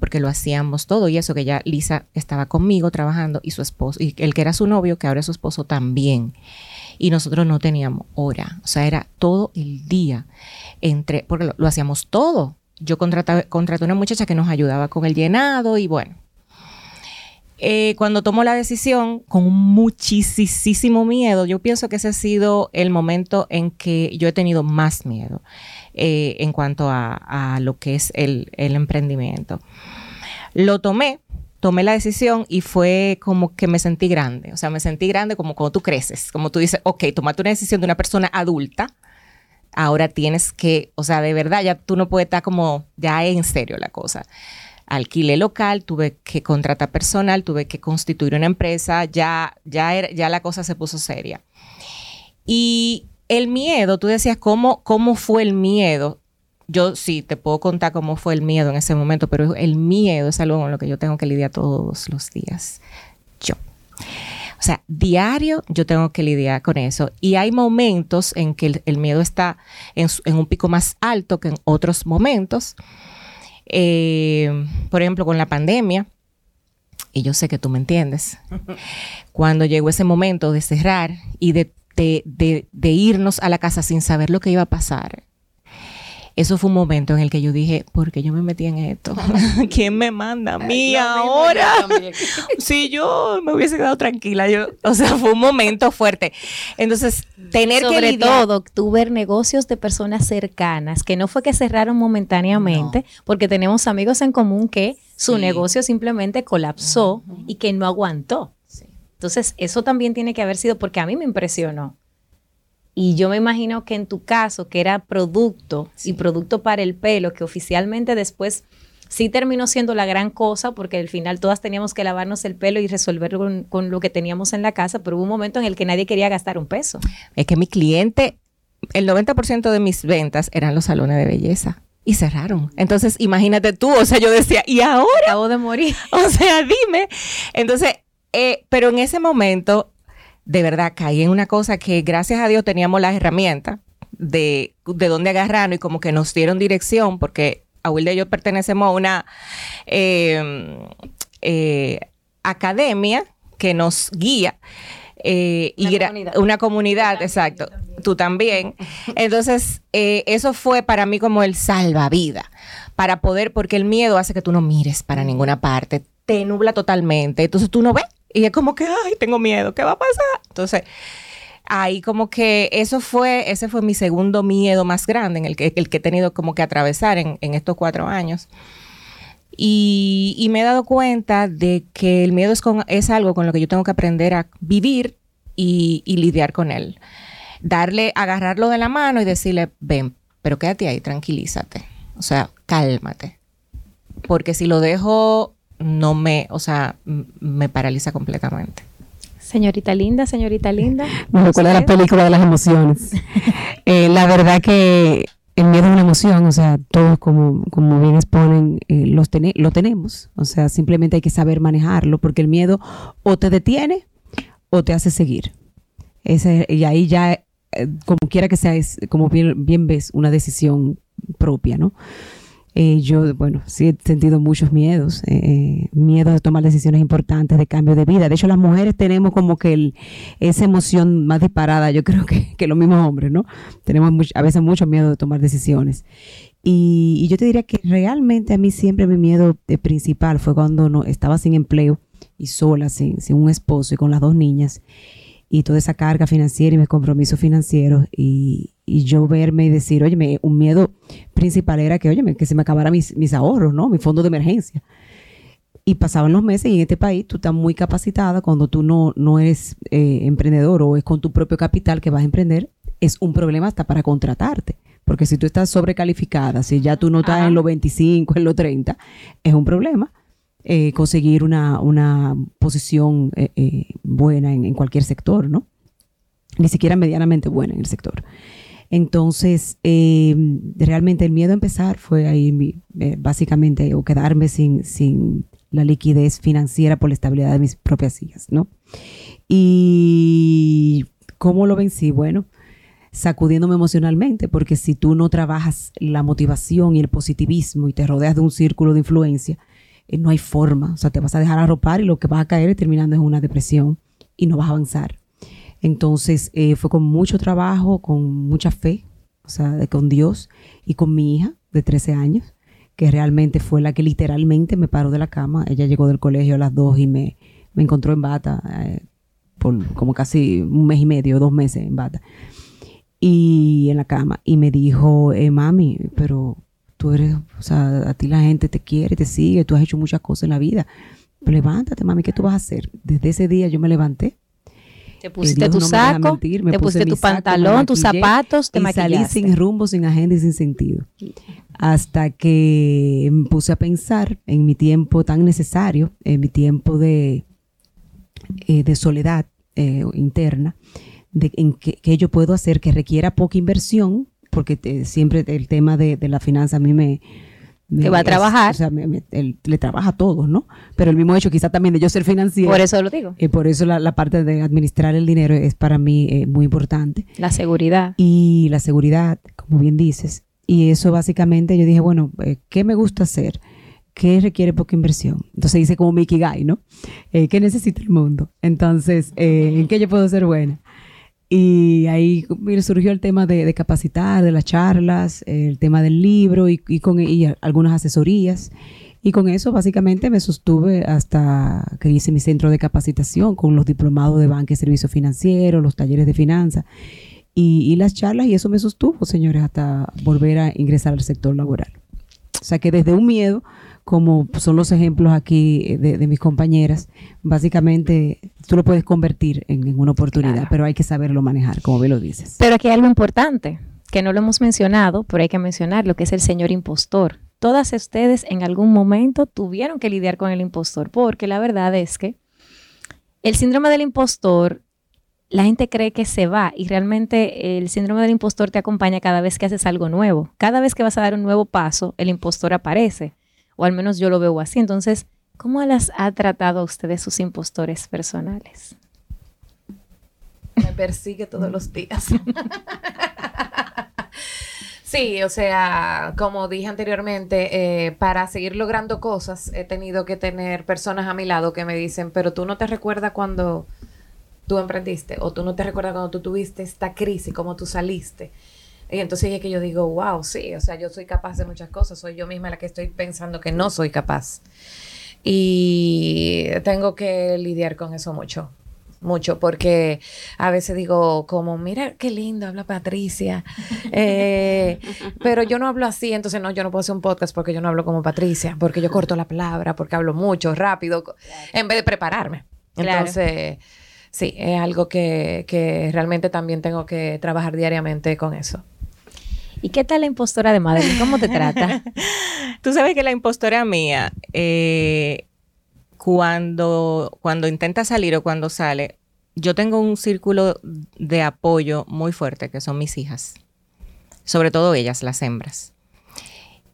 S3: porque lo hacíamos todo y eso que ya Lisa estaba conmigo trabajando y su esposo, y el que era su novio, que ahora es su esposo también. Y nosotros no teníamos hora, o sea, era todo el día, entre, porque lo, hacíamos todo. Yo contraté, contraté una muchacha que nos ayudaba con el llenado y bueno, eh, cuando tomo la decisión, con muchísimo miedo, yo pienso que ese ha sido el momento en que yo he tenido más miedo eh, en cuanto a, lo que es el, emprendimiento. Lo tomé, tomé la decisión y fue como que me sentí grande. O sea, me sentí grande como cuando tú creces, como tú dices, ok, tomaste una decisión de una persona adulta, ahora tienes que, o sea, de verdad, ya tú no puedes estar como, ya en serio la cosa alquilé local, tuve que contratar personal, tuve que constituir una empresa, ya, ya, ya la cosa se puso seria. Y el miedo, tú decías, ¿cómo, ¿cómo fue el miedo? Yo sí te puedo contar cómo fue el miedo en ese momento, pero el miedo es algo con lo que yo tengo que lidiar todos los días. Yo. O sea, diario yo tengo que lidiar con eso. Y hay momentos en que el, miedo está en, un pico más alto que en otros momentos. Eh, por ejemplo, con la pandemia, y yo sé que tú me entiendes, cuando llegó ese momento de cerrar y de, de, irnos a la casa sin saber lo que iba a pasar, eso fue un momento en el que yo dije, ¿por qué yo me metí en esto? ¿Quién me manda a mí ahora? si yo me hubiese quedado tranquila, yo, o sea, fue un momento fuerte. Entonces, tener
S2: que
S3: Sobre
S2: todo, tú ver negocios de personas cercanas, que no fue que cerraron momentáneamente, porque tenemos amigos en común que su negocio simplemente colapsó y que no aguantó. Entonces, eso también tiene que haber sido porque a mí me impresionó. Y yo me imagino que en tu caso, que era producto y producto para el pelo, que oficialmente después sí terminó siendo la gran cosa, porque al final todas teníamos que lavarnos el pelo y resolverlo con, lo que teníamos en la casa, pero hubo un momento en el que nadie quería gastar un peso.
S3: Es que mi cliente, el 90% de mis ventas eran los salones de belleza y cerraron. Entonces, imagínate tú, o sea, yo decía, ¿y ahora?
S2: Acabo de morir.
S3: O sea, dime. Entonces, eh, pero en ese momento de verdad caí en una cosa que gracias a Dios teníamos las herramientas. de, de dónde agarrarnos y como que nos dieron dirección, porque a Wilde y yo pertenecemos a una eh, eh, academia que nos guía. eh, y
S2: Una
S3: gra-
S2: comunidad.
S3: una comunidad, exacto. Tú también. Entonces, eh, eso fue para mí como el salvavidas, para poder, porque el miedo hace que tú no mires para ninguna parte, te nubla totalmente, entonces tú no ves y es como que, ay, tengo miedo, ¿qué va a pasar? Entonces, ahí como que eso fue, ese fue mi segundo miedo más grande, en el que, el que he tenido como que atravesar en, en estos cuatro años. Y, y me he dado cuenta de que el miedo es, con, es algo con lo que yo tengo que aprender a vivir y, y lidiar con él. Darle, agarrarlo de la mano y decirle, ven, pero quédate ahí, tranquilízate. O sea, cálmate. Porque si lo dejo, no me, o sea, me paraliza completamente.
S2: Señorita linda, señorita linda.
S4: Me recuerda la película de las emociones. Eh, la verdad que el miedo es una emoción, o sea, todos como, como bien exponen, eh, los lo tenemos. O sea, simplemente hay que saber manejarlo, porque el miedo o te detiene o te hace seguir. Ese, y ahí ya, eh, como quiera que sea, es, como bien, bien ves, una decisión propia, ¿no? Eh, yo, bueno, sí he sentido muchos miedos, eh, miedo de tomar decisiones importantes de cambio de vida. De hecho, las mujeres tenemos como que el, esa emoción más disparada, yo creo que, que los mismos hombres, ¿no? Tenemos a veces mucho miedo de tomar decisiones. Y, y yo te diría que realmente a mí siempre mi miedo eh, principal fue cuando no, estaba sin empleo y sola, sin, sin un esposo y con las dos niñas y toda esa carga financiera y mis compromisos financieros y yo verme y decir, oye, un miedo principal era que, oye, que se me acabaran mis, mis ahorros, ¿no? Mi fondo de emergencia. Y pasaban los meses y en este país tú estás muy capacitada cuando tú no, no eres eh, emprendedor o es con tu propio capital que vas a emprender, es un problema hasta para contratarte. Porque si tú estás sobrecalificada, si ya tú no estás en los 25, en los 30, es un problema eh, conseguir una, una posición eh, eh, buena en, en cualquier sector, ¿no? Ni siquiera medianamente buena en el sector. Entonces, eh, realmente el miedo a empezar fue ahí, eh, básicamente, o quedarme sin, sin la liquidez financiera por la estabilidad de mis propias hijas, ¿no? Y cómo lo vencí, bueno, sacudiéndome emocionalmente, porque si tú no trabajas la motivación y el positivismo y te rodeas de un círculo de influencia, eh, no hay forma, o sea, te vas a dejar arropar y lo que vas a caer es terminando en una depresión y no vas a avanzar. Entonces eh, fue con mucho trabajo, con mucha fe, o sea, de- con Dios y con mi hija de 13 años, que realmente fue la que literalmente me paró de la cama. Ella llegó del colegio a las 2 y me, me encontró en bata eh, por como casi un mes y medio, dos meses en bata. Y en la cama. Y me dijo, eh, mami, pero tú eres, o sea, a ti la gente te quiere, te sigue, tú has hecho muchas cosas en la vida. Levántate, mami, ¿qué tú vas a hacer? Desde ese día yo me levanté
S2: Te pusiste
S4: Dios
S2: tu
S4: no
S2: saco,
S4: mentir,
S2: te pusiste tu
S4: saco,
S2: pantalón, tus zapatos, te
S4: y salí
S2: maquillaste.
S4: sin rumbo, sin agenda y sin sentido. Hasta que me puse a pensar en mi tiempo tan necesario, en mi tiempo de, eh, de soledad eh, interna, de en qué qué yo puedo hacer que requiera poca inversión, porque te- siempre el tema de, de la finanza a mí me... me-
S2: Te va a
S4: es-
S2: trabajar.
S4: o sea, me- me- el- le trabaja a todos, ¿no? Pero el mismo hecho quizá también de yo ser financiera.
S2: Por eso lo digo.
S4: Eh, por eso la, la parte de administrar el dinero es para mí eh, muy importante.
S2: La seguridad.
S4: Y la seguridad, como bien dices. Y eso básicamente yo dije, bueno, eh, ¿qué me gusta hacer? ¿Qué requiere poca inversión? Entonces hice como Mickey Guy, ¿no? ¿Qué necesita el mundo? Entonces, ¿en qué yo puedo ser buena? Y ahí surgió el tema de, capacitar, de las charlas, el tema del libro y, con algunas asesorías. Y con eso básicamente me sostuve hasta que hice mi centro de capacitación con los diplomados de banca y servicios financieros, los talleres de finanzas y, y las charlas y eso me sostuvo, señores, hasta volver a ingresar al sector laboral. O sea que desde un miedo, como son los ejemplos aquí eh, de, de mis compañeras, básicamente tú lo puedes convertir en, en una oportunidad,
S2: Claro.
S4: pero hay que saberlo manejar, como bien lo dices.
S2: Pero aquí hay algo importante, que no lo hemos mencionado, pero hay que mencionar lo que es el señor impostor. Todas ustedes en algún momento tuvieron que lidiar con el impostor, porque la verdad es que el síndrome del impostor, la gente cree que se va y realmente el síndrome del impostor te acompaña cada vez que haces algo nuevo. Cada vez que vas a dar un nuevo paso, el impostor aparece, o al menos yo lo veo así. Entonces, ¿cómo las ha tratado a ustedes sus impostores personales?
S5: Me persigue todos los días. Sí, o sea, como dije anteriormente, eh, para seguir logrando cosas he tenido que tener personas a mi lado que me dicen, pero tú no te recuerdas cuando tú emprendiste o tú no te recuerdas cuando tú tuviste esta crisis, cómo tú saliste. Y entonces es que yo digo, wow, sí, o sea, yo soy capaz de muchas cosas, soy yo misma la que estoy pensando que no soy capaz. Y tengo que lidiar con eso mucho, mucho, porque a veces digo como, mira qué lindo habla Patricia, eh, pero yo no hablo así, entonces no, yo no puedo hacer un podcast porque yo no hablo como Patricia, porque yo corto la palabra, porque hablo mucho, rápido, en vez de prepararme. Entonces, sí, es algo que, que realmente también tengo que trabajar diariamente con eso.
S2: ¿Y qué tal la impostora de madre? ¿Cómo te trata?
S3: Tú sabes que la impostora mía, eh, cuando, cuando intenta salir o cuando sale, yo tengo un círculo de apoyo muy fuerte, que son mis hijas. Sobre todo ellas, las hembras.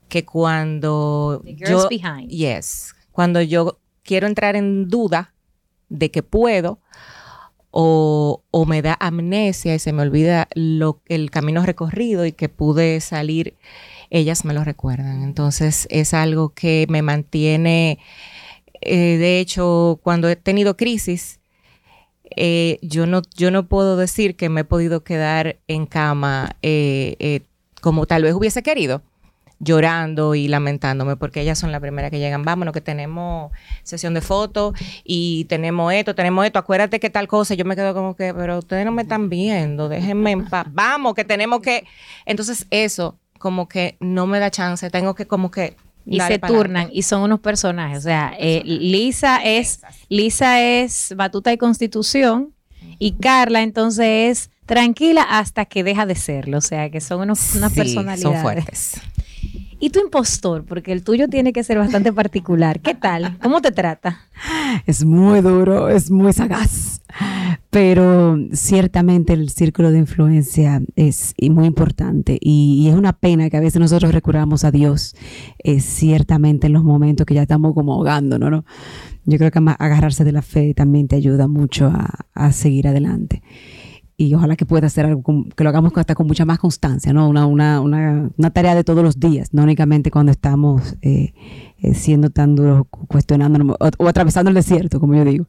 S3: Que cuando yo... Yes. Cuando yo quiero entrar en duda de que puedo, o, me da amnesia y se me olvida lo, el camino recorrido y que pude salir, ellas me lo recuerdan. Entonces es algo que me mantiene, eh, de hecho, cuando he tenido crisis, eh, yo, no, yo no puedo decir que me he podido quedar en cama eh, como tal vez hubiese querido llorando y lamentándome porque ellas son las primeras que llegan, vámonos que tenemos sesión de fotos y tenemos esto, tenemos esto, acuérdate que tal cosa, yo me quedo como que, pero ustedes no me están viendo, déjenme en paz, vamos, que tenemos que, entonces eso como que no me da chance, tengo que como que
S2: y se turnan y son unos personajes. O sea, eh, Lisa es Lisa es batuta y constitución y Carla entonces es tranquila hasta que deja de serlo. O sea, que son unos, unas personalidades.
S3: Son fuertes.
S2: ¿Y tu impostor? Porque el tuyo tiene que ser bastante particular. ¿Qué tal? ¿Cómo te trata?
S4: Es muy duro, es muy sagaz. Pero ciertamente el círculo de influencia es muy importante y, es una pena que a veces nosotros recurramos a Dios, ciertamente en los momentos que ya estamos como ahogándonos, ¿no? Yo creo que agarrarse de la fe también te ayuda mucho a seguir adelante y ojalá que pueda hacer algo, que lo hagamos hasta con mucha más constancia, ¿no? Una, una, una, una tarea de todos los días, no únicamente cuando estamos eh, eh, siendo tan duros, cuestionándonos o, atravesando el desierto, como yo digo.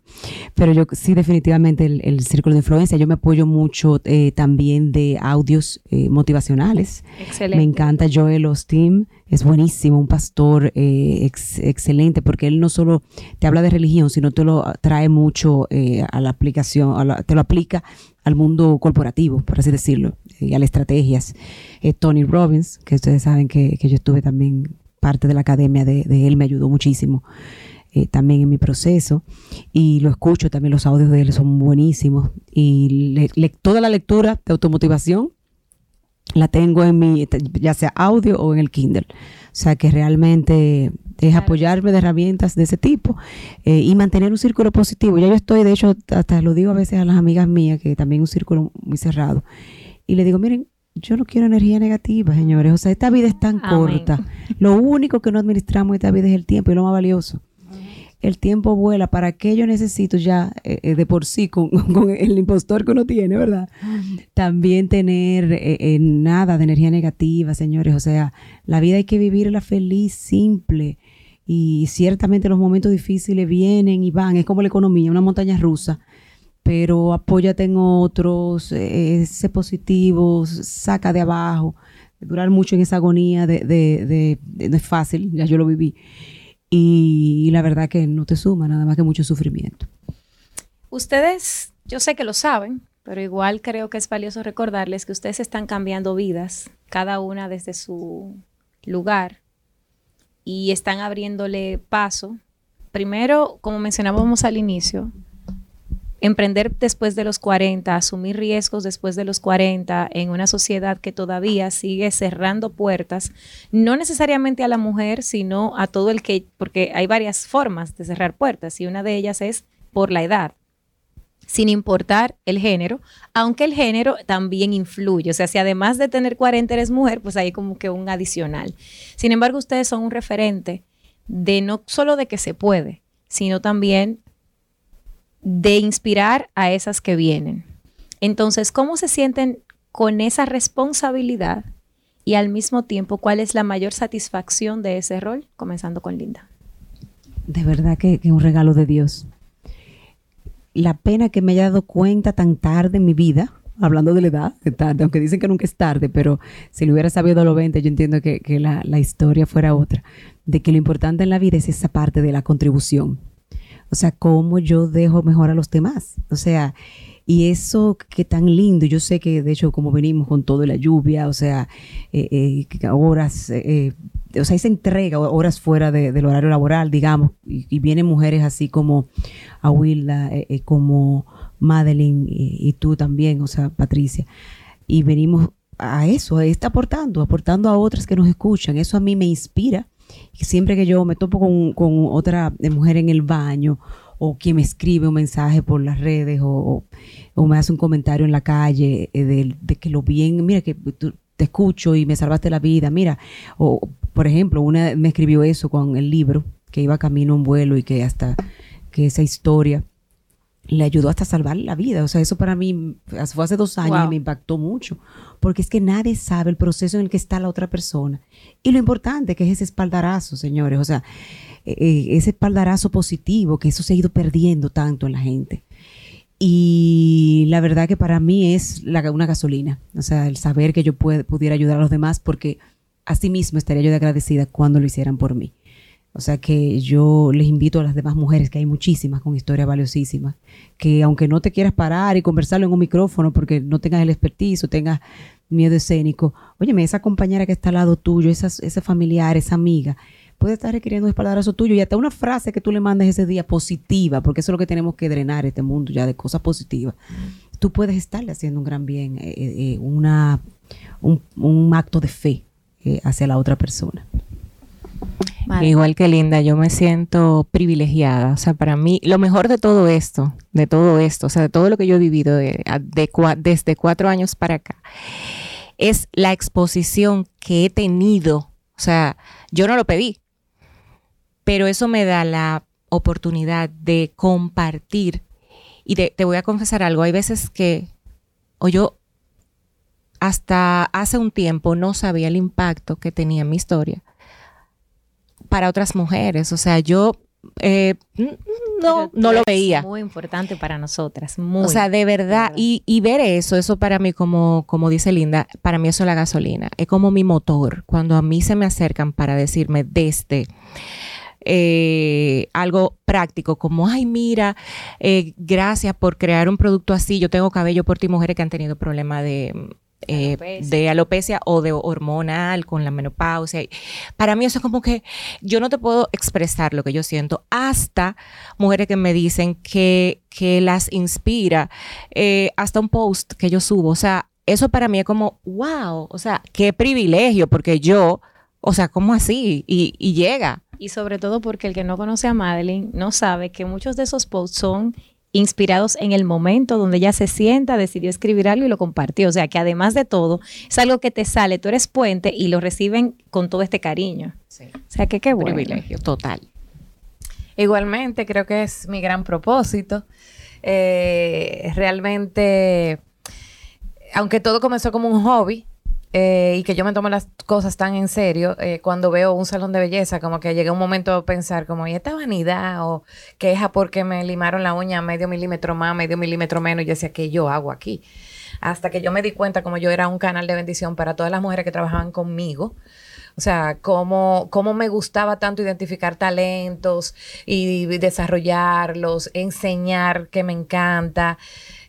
S4: Pero yo sí, definitivamente el, círculo de influencia, yo me apoyo mucho eh, también de audios motivacionales. Excelente. Me encanta Joel Osteen, es buenísimo, un pastor excelente, porque él no solo te habla de religión, sino te lo trae mucho a la aplicación, te lo aplica al mundo corporativo, por así decirlo, y a las estrategias. Eh, Tony Robbins, que ustedes saben que, yo estuve también parte de la academia de, él, me ayudó muchísimo eh, también en mi proceso. Y lo escucho, también los audios de él son buenísimos. Y toda la lectura de automotivación la tengo en mi, ya sea audio o en el Kindle. O sea que realmente es apoyarme de herramientas de ese tipo eh, y mantener un círculo positivo. Ya yo estoy, de hecho, hasta lo digo a veces a las amigas mías, que también un círculo muy cerrado. Y le digo, miren, yo no quiero energía negativa, señores. O sea, esta vida es tan corta. Lo único que no administramos esta vida es el tiempo y lo más valioso el tiempo vuela, ¿para qué yo necesito ya eh, eh, de por sí con, el impostor que uno tiene, verdad? También tener eh, nada de energía negativa, señores. O sea, la vida hay que vivirla feliz, simple. Y ciertamente los momentos difíciles vienen y van. Es como la economía, una montaña rusa. Pero apóyate en otros, sé positivo, saca de abajo. Durar mucho en esa agonía de, de, de no es fácil, ya yo lo viví y, la verdad que no te suma nada más que mucho sufrimiento.
S2: Ustedes, yo sé que lo saben, pero igual creo que es valioso recordarles que ustedes están cambiando vidas, cada una desde su lugar, y están abriéndole paso. Primero, como mencionábamos al inicio, emprender después de los 40, asumir riesgos después de los 40 en una sociedad que todavía sigue cerrando puertas, no necesariamente a la mujer, sino a todo el que, porque hay varias formas de cerrar puertas y una de ellas es por la edad sin importar el género, aunque el género también influye. O sea, si además de tener 40 eres mujer, pues hay como que un adicional. Sin embargo, ustedes son un referente de no solo de que se puede, sino también de inspirar a esas que vienen. Entonces, ¿cómo se sienten con esa responsabilidad y al mismo tiempo cuál es la mayor satisfacción de ese rol, comenzando con Linda.
S4: De verdad que es un regalo de Dios. La pena que me haya dado cuenta tan tarde en mi vida, hablando de la edad, de tarde, aunque dicen que nunca es tarde, pero si lo hubiera sabido a los 20, yo entiendo que, que la, la historia fuera otra, de que lo importante en la vida es esa parte de la contribución. O sea, cómo yo dejo mejor a los demás. O sea, y eso que tan lindo, yo sé que de hecho como venimos con todo la lluvia, o sea, eh, eh, horas, eh, o sea, esa entrega, horas fuera del horario laboral, digamos, y, vienen mujeres así como Awilda, como Madeline y, tú también, o sea, Patricia, y venimos a eso, a está aportando, aportando a otras que nos escuchan, eso a mí me inspira. Siempre que yo me topo con, otra mujer en el baño o quien me escribe un mensaje por las redes o, me hace un comentario en la calle eh, de, que lo bien, mira que te escucho y me salvaste la vida, mira, o por ejemplo, una me escribió eso con el libro, que iba camino a un vuelo y que hasta que esa historia le ayudó hasta a salvar la vida. O sea, eso para mí fue hace dos años y me impactó mucho, porque es que nadie sabe el proceso en el que está la otra persona. Y lo importante que es ese espaldarazo, señores. O sea, eh, eh, ese espaldarazo positivo, que eso se ha ido perdiendo tanto en la gente. Y la verdad que para mí es una gasolina, o sea, el saber que yo pudiera ayudar a los demás, porque así mismo estaría yo de agradecida cuando lo hicieran por mí. O sea que yo les invito a las demás mujeres, que hay muchísimas con historias valiosísimas, que aunque no te quieras parar y conversarlo en un micrófono porque no tengas el expertise o tengas miedo escénico, óyeme, esa compañera que está al lado tuyo, esa, ese familiar, esa amiga, puede estar requiriendo un espaldarazo tuyo y hasta una frase que tú le mandes ese día positiva, porque eso es lo que tenemos que drenar este mundo ya de cosas positivas. Tú puedes estarle haciendo un gran bien, eh, eh, una, un, acto de fe eh, hacia la otra persona.
S3: Igual que Linda, yo me siento privilegiada. O sea, para mí, lo mejor de todo esto, de todo esto, o sea, de todo lo que yo he vivido desde cuatro años para acá, es la exposición que he tenido. O sea, yo no lo pedí pero eso me da la oportunidad de compartir. Y te voy a confesar algo, hay veces que, o yo hasta hace un tiempo no sabía el impacto que tenía mi historia para otras mujeres. O sea, yo eh, no, no lo veía.
S2: Muy importante para nosotras. Muy,
S3: o sea, de verdad, Y, y, ver eso, eso para mí, como, como dice Linda, para mí eso es la gasolina. Es como mi motor. Cuando a mí se me acercan para decirme desde eh, algo práctico, como, ay, mira, eh, gracias por crear un producto así, yo tengo cabello por ti, mujeres que han tenido problemas de... Eh, alopecia. de alopecia o de hormonal con la menopausia. Para mí eso es como que yo no te puedo expresar lo que yo siento hasta mujeres que me dicen que, que las inspira, hasta un post que yo subo. O sea, eso para mí es como, wow, o sea, qué privilegio, porque yo, o sea, ¿cómo así? Y, y llega.
S2: Y sobre todo porque el que no conoce a Madeline no sabe que muchos de esos posts son inspirados en el momento donde ella se sienta, decidió escribir algo y lo compartió. O sea que además de todo, es algo que te sale, tú eres puente y lo reciben con todo este cariño. Sí. O sea que qué bueno.
S3: Privilegio total.
S5: Igualmente, creo que es mi gran propósito. Eh, realmente, aunque todo comenzó como un hobby, eh, y que yo me tomo las cosas tan en serio, eh, cuando veo un salón de belleza, como que llega un momento a pensar como, ¿y esta vanidad? O queja porque me limaron la uña medio milímetro más, medio milímetro menos, y yo decía, ¿qué yo hago aquí? Hasta que yo me di cuenta como yo era un canal de bendición para todas las mujeres que trabajaban conmigo. O sea, cómo, cómo me gustaba tanto identificar talentos y desarrollarlos, enseñar que me encanta.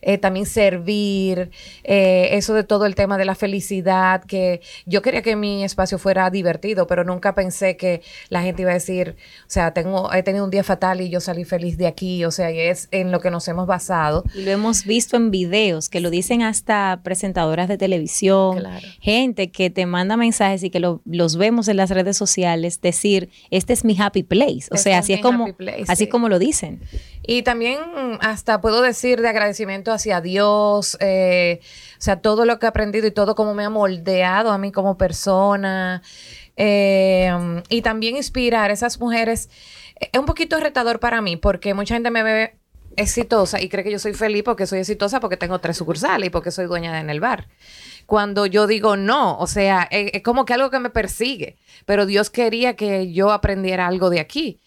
S5: Eh, también servir, eh, eso de todo el tema de la felicidad, que yo quería que mi espacio fuera divertido, pero nunca pensé que la gente iba a decir, o sea, tengo, he tenido un día fatal y yo salí feliz de aquí, o sea, y es en lo que nos hemos basado.
S2: Y lo hemos visto en videos, que lo dicen hasta presentadoras de televisión, gente que te manda mensajes y que los vemos en las redes sociales, decir, este es mi happy place, o este sea, así es como, así como lo dicen.
S5: Y también hasta puedo decir de agradecimiento hacia Dios, eh, o sea, todo lo que he aprendido y todo como me ha moldeado a mí como persona. Eh, y también inspirar a esas mujeres. Es un poquito retador para mí porque mucha gente me ve exitosa y cree que yo soy feliz porque soy exitosa porque tengo tres sucursales y porque soy dueña de en el bar. cuando yo digo no. O sea, es, es como que algo que me persigue. Pero Dios quería que yo aprendiera algo de aquí.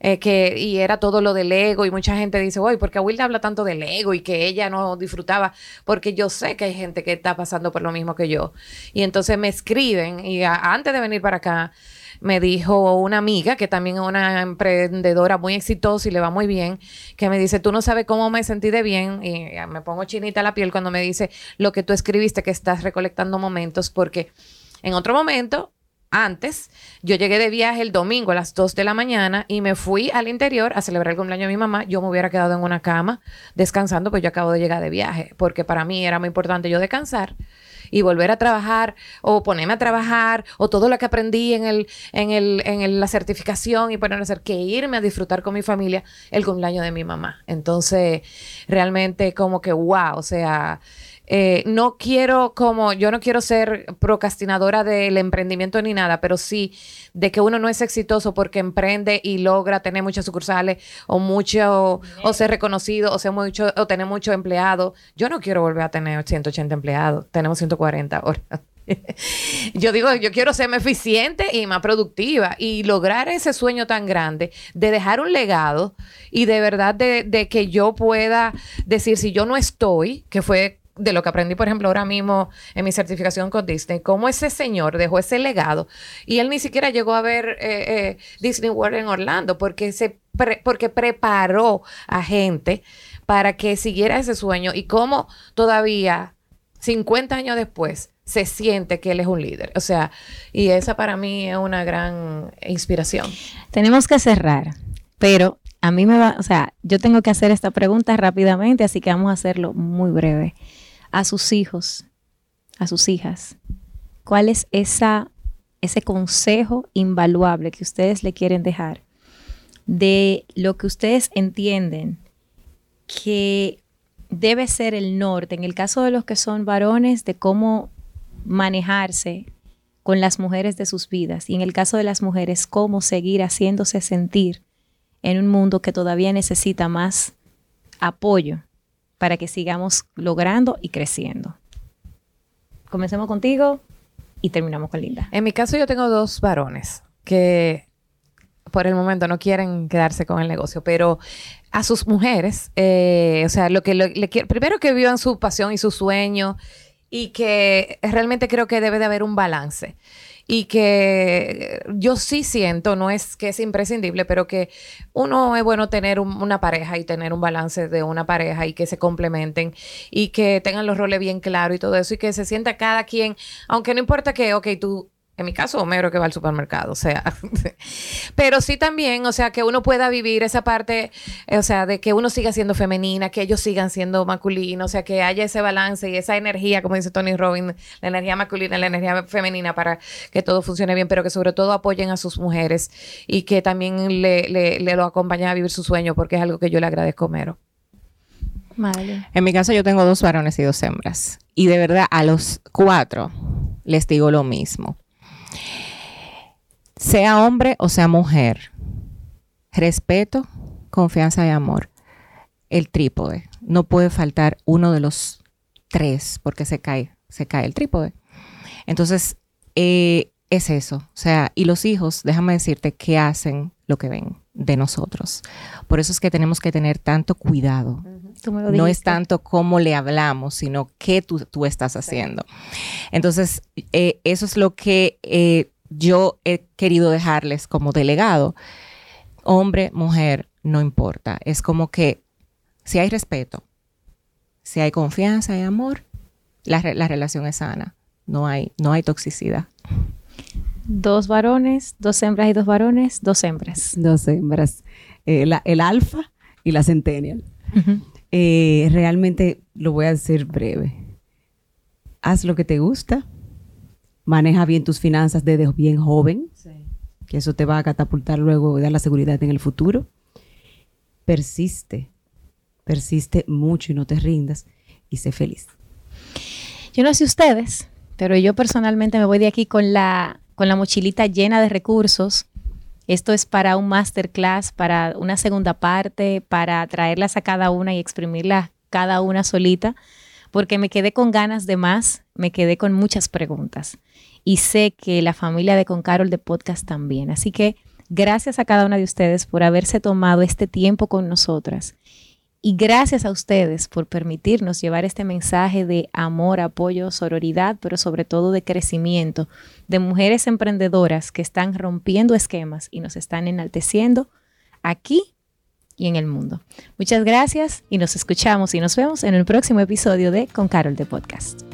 S5: Eh, que, y era todo lo del ego, y mucha gente dice, uy, porque Wilda habla tanto del ego y que ella no disfrutaba, porque yo sé que hay gente que está pasando por lo mismo que yo. Y entonces me escriben, y antes de venir para acá, me dijo una amiga, que también es una emprendedora muy exitosa y le va muy bien, que me dice, tú no sabes cómo me sentí de bien, y me pongo chinita la piel cuando me dice lo que tú escribiste, que estás recolectando momentos, porque en otro momento antes, yo llegué de viaje el domingo a las 2 de la mañana y me fui al interior a celebrar el cumpleaños de mi mamá. Yo me hubiera quedado en una cama descansando, pues yo acabo de llegar de viaje, porque para mí era muy importante yo descansar y volver a trabajar o ponerme a trabajar o todo lo que aprendí en, el, en, el, en el- la certificación y ponerme a hacer que irme a disfrutar con mi familia el cumpleaños de mi mamá. Entonces, realmente como que wow, o sea, eh, no quiero como, yo no quiero ser procrastinadora del emprendimiento ni nada, pero sí de que uno no es exitoso porque emprende y logra tener muchas sucursales o mucho, o ser reconocido, o ser mucho, o tener muchos empleados. Yo no quiero volver a tener 180 empleados, tenemos 140 ahora. Yo digo, yo quiero ser más eficiente y más productiva y lograr ese sueño tan grande de dejar un legado y de verdad de, de que yo pueda decir, si yo no estoy, que fue de lo que aprendí, por ejemplo, ahora mismo en mi certificación con Disney, cómo ese señor dejó ese legado y él ni siquiera llegó a ver eh, eh, Disney World en Orlando porque, se pre- porque preparó a gente para que siguiera ese sueño y cómo todavía 50 años después se siente que él es un líder. O sea, y esa para mí es una gran inspiración.
S2: Tenemos que cerrar, pero a mí me va, o sea, yo tengo que hacer esta pregunta rápidamente, así que vamos a hacerlo muy breve. A sus hijos, a sus hijas, ¿cuál es esa, ese consejo invaluable que ustedes le quieren dejar de lo que ustedes entienden que debe ser el norte, en el caso de los que son varones, de cómo manejarse con las mujeres de sus vidas y en el caso de las mujeres, cómo seguir haciéndose sentir en un mundo que todavía necesita más apoyo para que sigamos logrando y creciendo. Comencemos contigo y terminamos con Linda.
S5: En mi caso yo tengo dos varones que por el momento no quieren quedarse con el negocio, pero a sus mujeres, eh, o sea, lo que le primero que vivan su pasión y su sueño y que realmente creo que debe de haber un balance y que yo sí siento, no es que es imprescindible, pero que uno es bueno tener un- una pareja y tener un balance de una pareja y que se complementen y que tengan los roles bien claros y todo eso y que se sienta cada quien, aunque no importa que, ok, tú... En mi caso, Homero que va al supermercado, o sea, pero sí también, o sea, que uno pueda vivir esa parte, eh, o sea, de que uno siga siendo femenina, que ellos sigan siendo masculinos, o sea, que haya ese balance y esa energía, como dice Tony Robbins, la energía masculina y la energía femenina para que todo funcione bien, pero que sobre todo apoyen a sus mujeres y que también le, le, le lo acompañen a vivir su sueño, porque es algo que yo le agradezco a Homero.
S2: Vale.
S3: En mi caso yo tengo dos varones y dos hembras. Y de verdad a los cuatro les digo lo mismo. Sea hombre o sea mujer, respeto, confianza y amor. El trípode. No puede faltar uno de los tres porque se cae, se cae el trípode. Entonces, eh, es eso. O sea, y los hijos, déjame decirte que hacen lo que ven de nosotros. Por eso es que tenemos que tener tanto cuidado no es tanto cómo le hablamos, sino qué tú, tú estás haciendo. Entonces, eh, eso es lo que eh, yo he querido dejarles como delegado. Hombre, mujer, no importa. Es como que si hay respeto, si hay confianza y amor, la, re- la relación es sana. No hay, no hay toxicidad.
S2: Dos varones, dos hembras y dos varones, dos hembras.
S4: Dos hembras. Eh, la- el alfa y la centennial. Eh, realmente lo voy a hacer breve. Haz lo que te gusta. Maneja bien tus finanzas desde bien joven. Que eso te va a catapultar luego y dar la seguridad en el futuro. Persiste. Persiste mucho y no te rindas. Y sé feliz.
S2: Yo no sé ustedes, pero yo personalmente me voy de aquí con la, con la mochilita llena de recursos. Esto es para un masterclass, para una segunda parte, para traerlas a cada una y exprimirlas cada una solita, porque me quedé con ganas de más, me quedé con muchas preguntas. Y sé que la familia de Con Carol de Podcast también. Así que gracias a cada una de ustedes por haberse tomado este tiempo con nosotras. Y gracias a ustedes por permitirnos llevar este mensaje de amor, apoyo, sororidad, pero sobre todo de crecimiento, de mujeres emprendedoras que están rompiendo esquemas y nos están enalteciendo aquí y en el mundo. Muchas gracias y nos escuchamos y nos vemos en el próximo episodio de Con Carol de Podcast.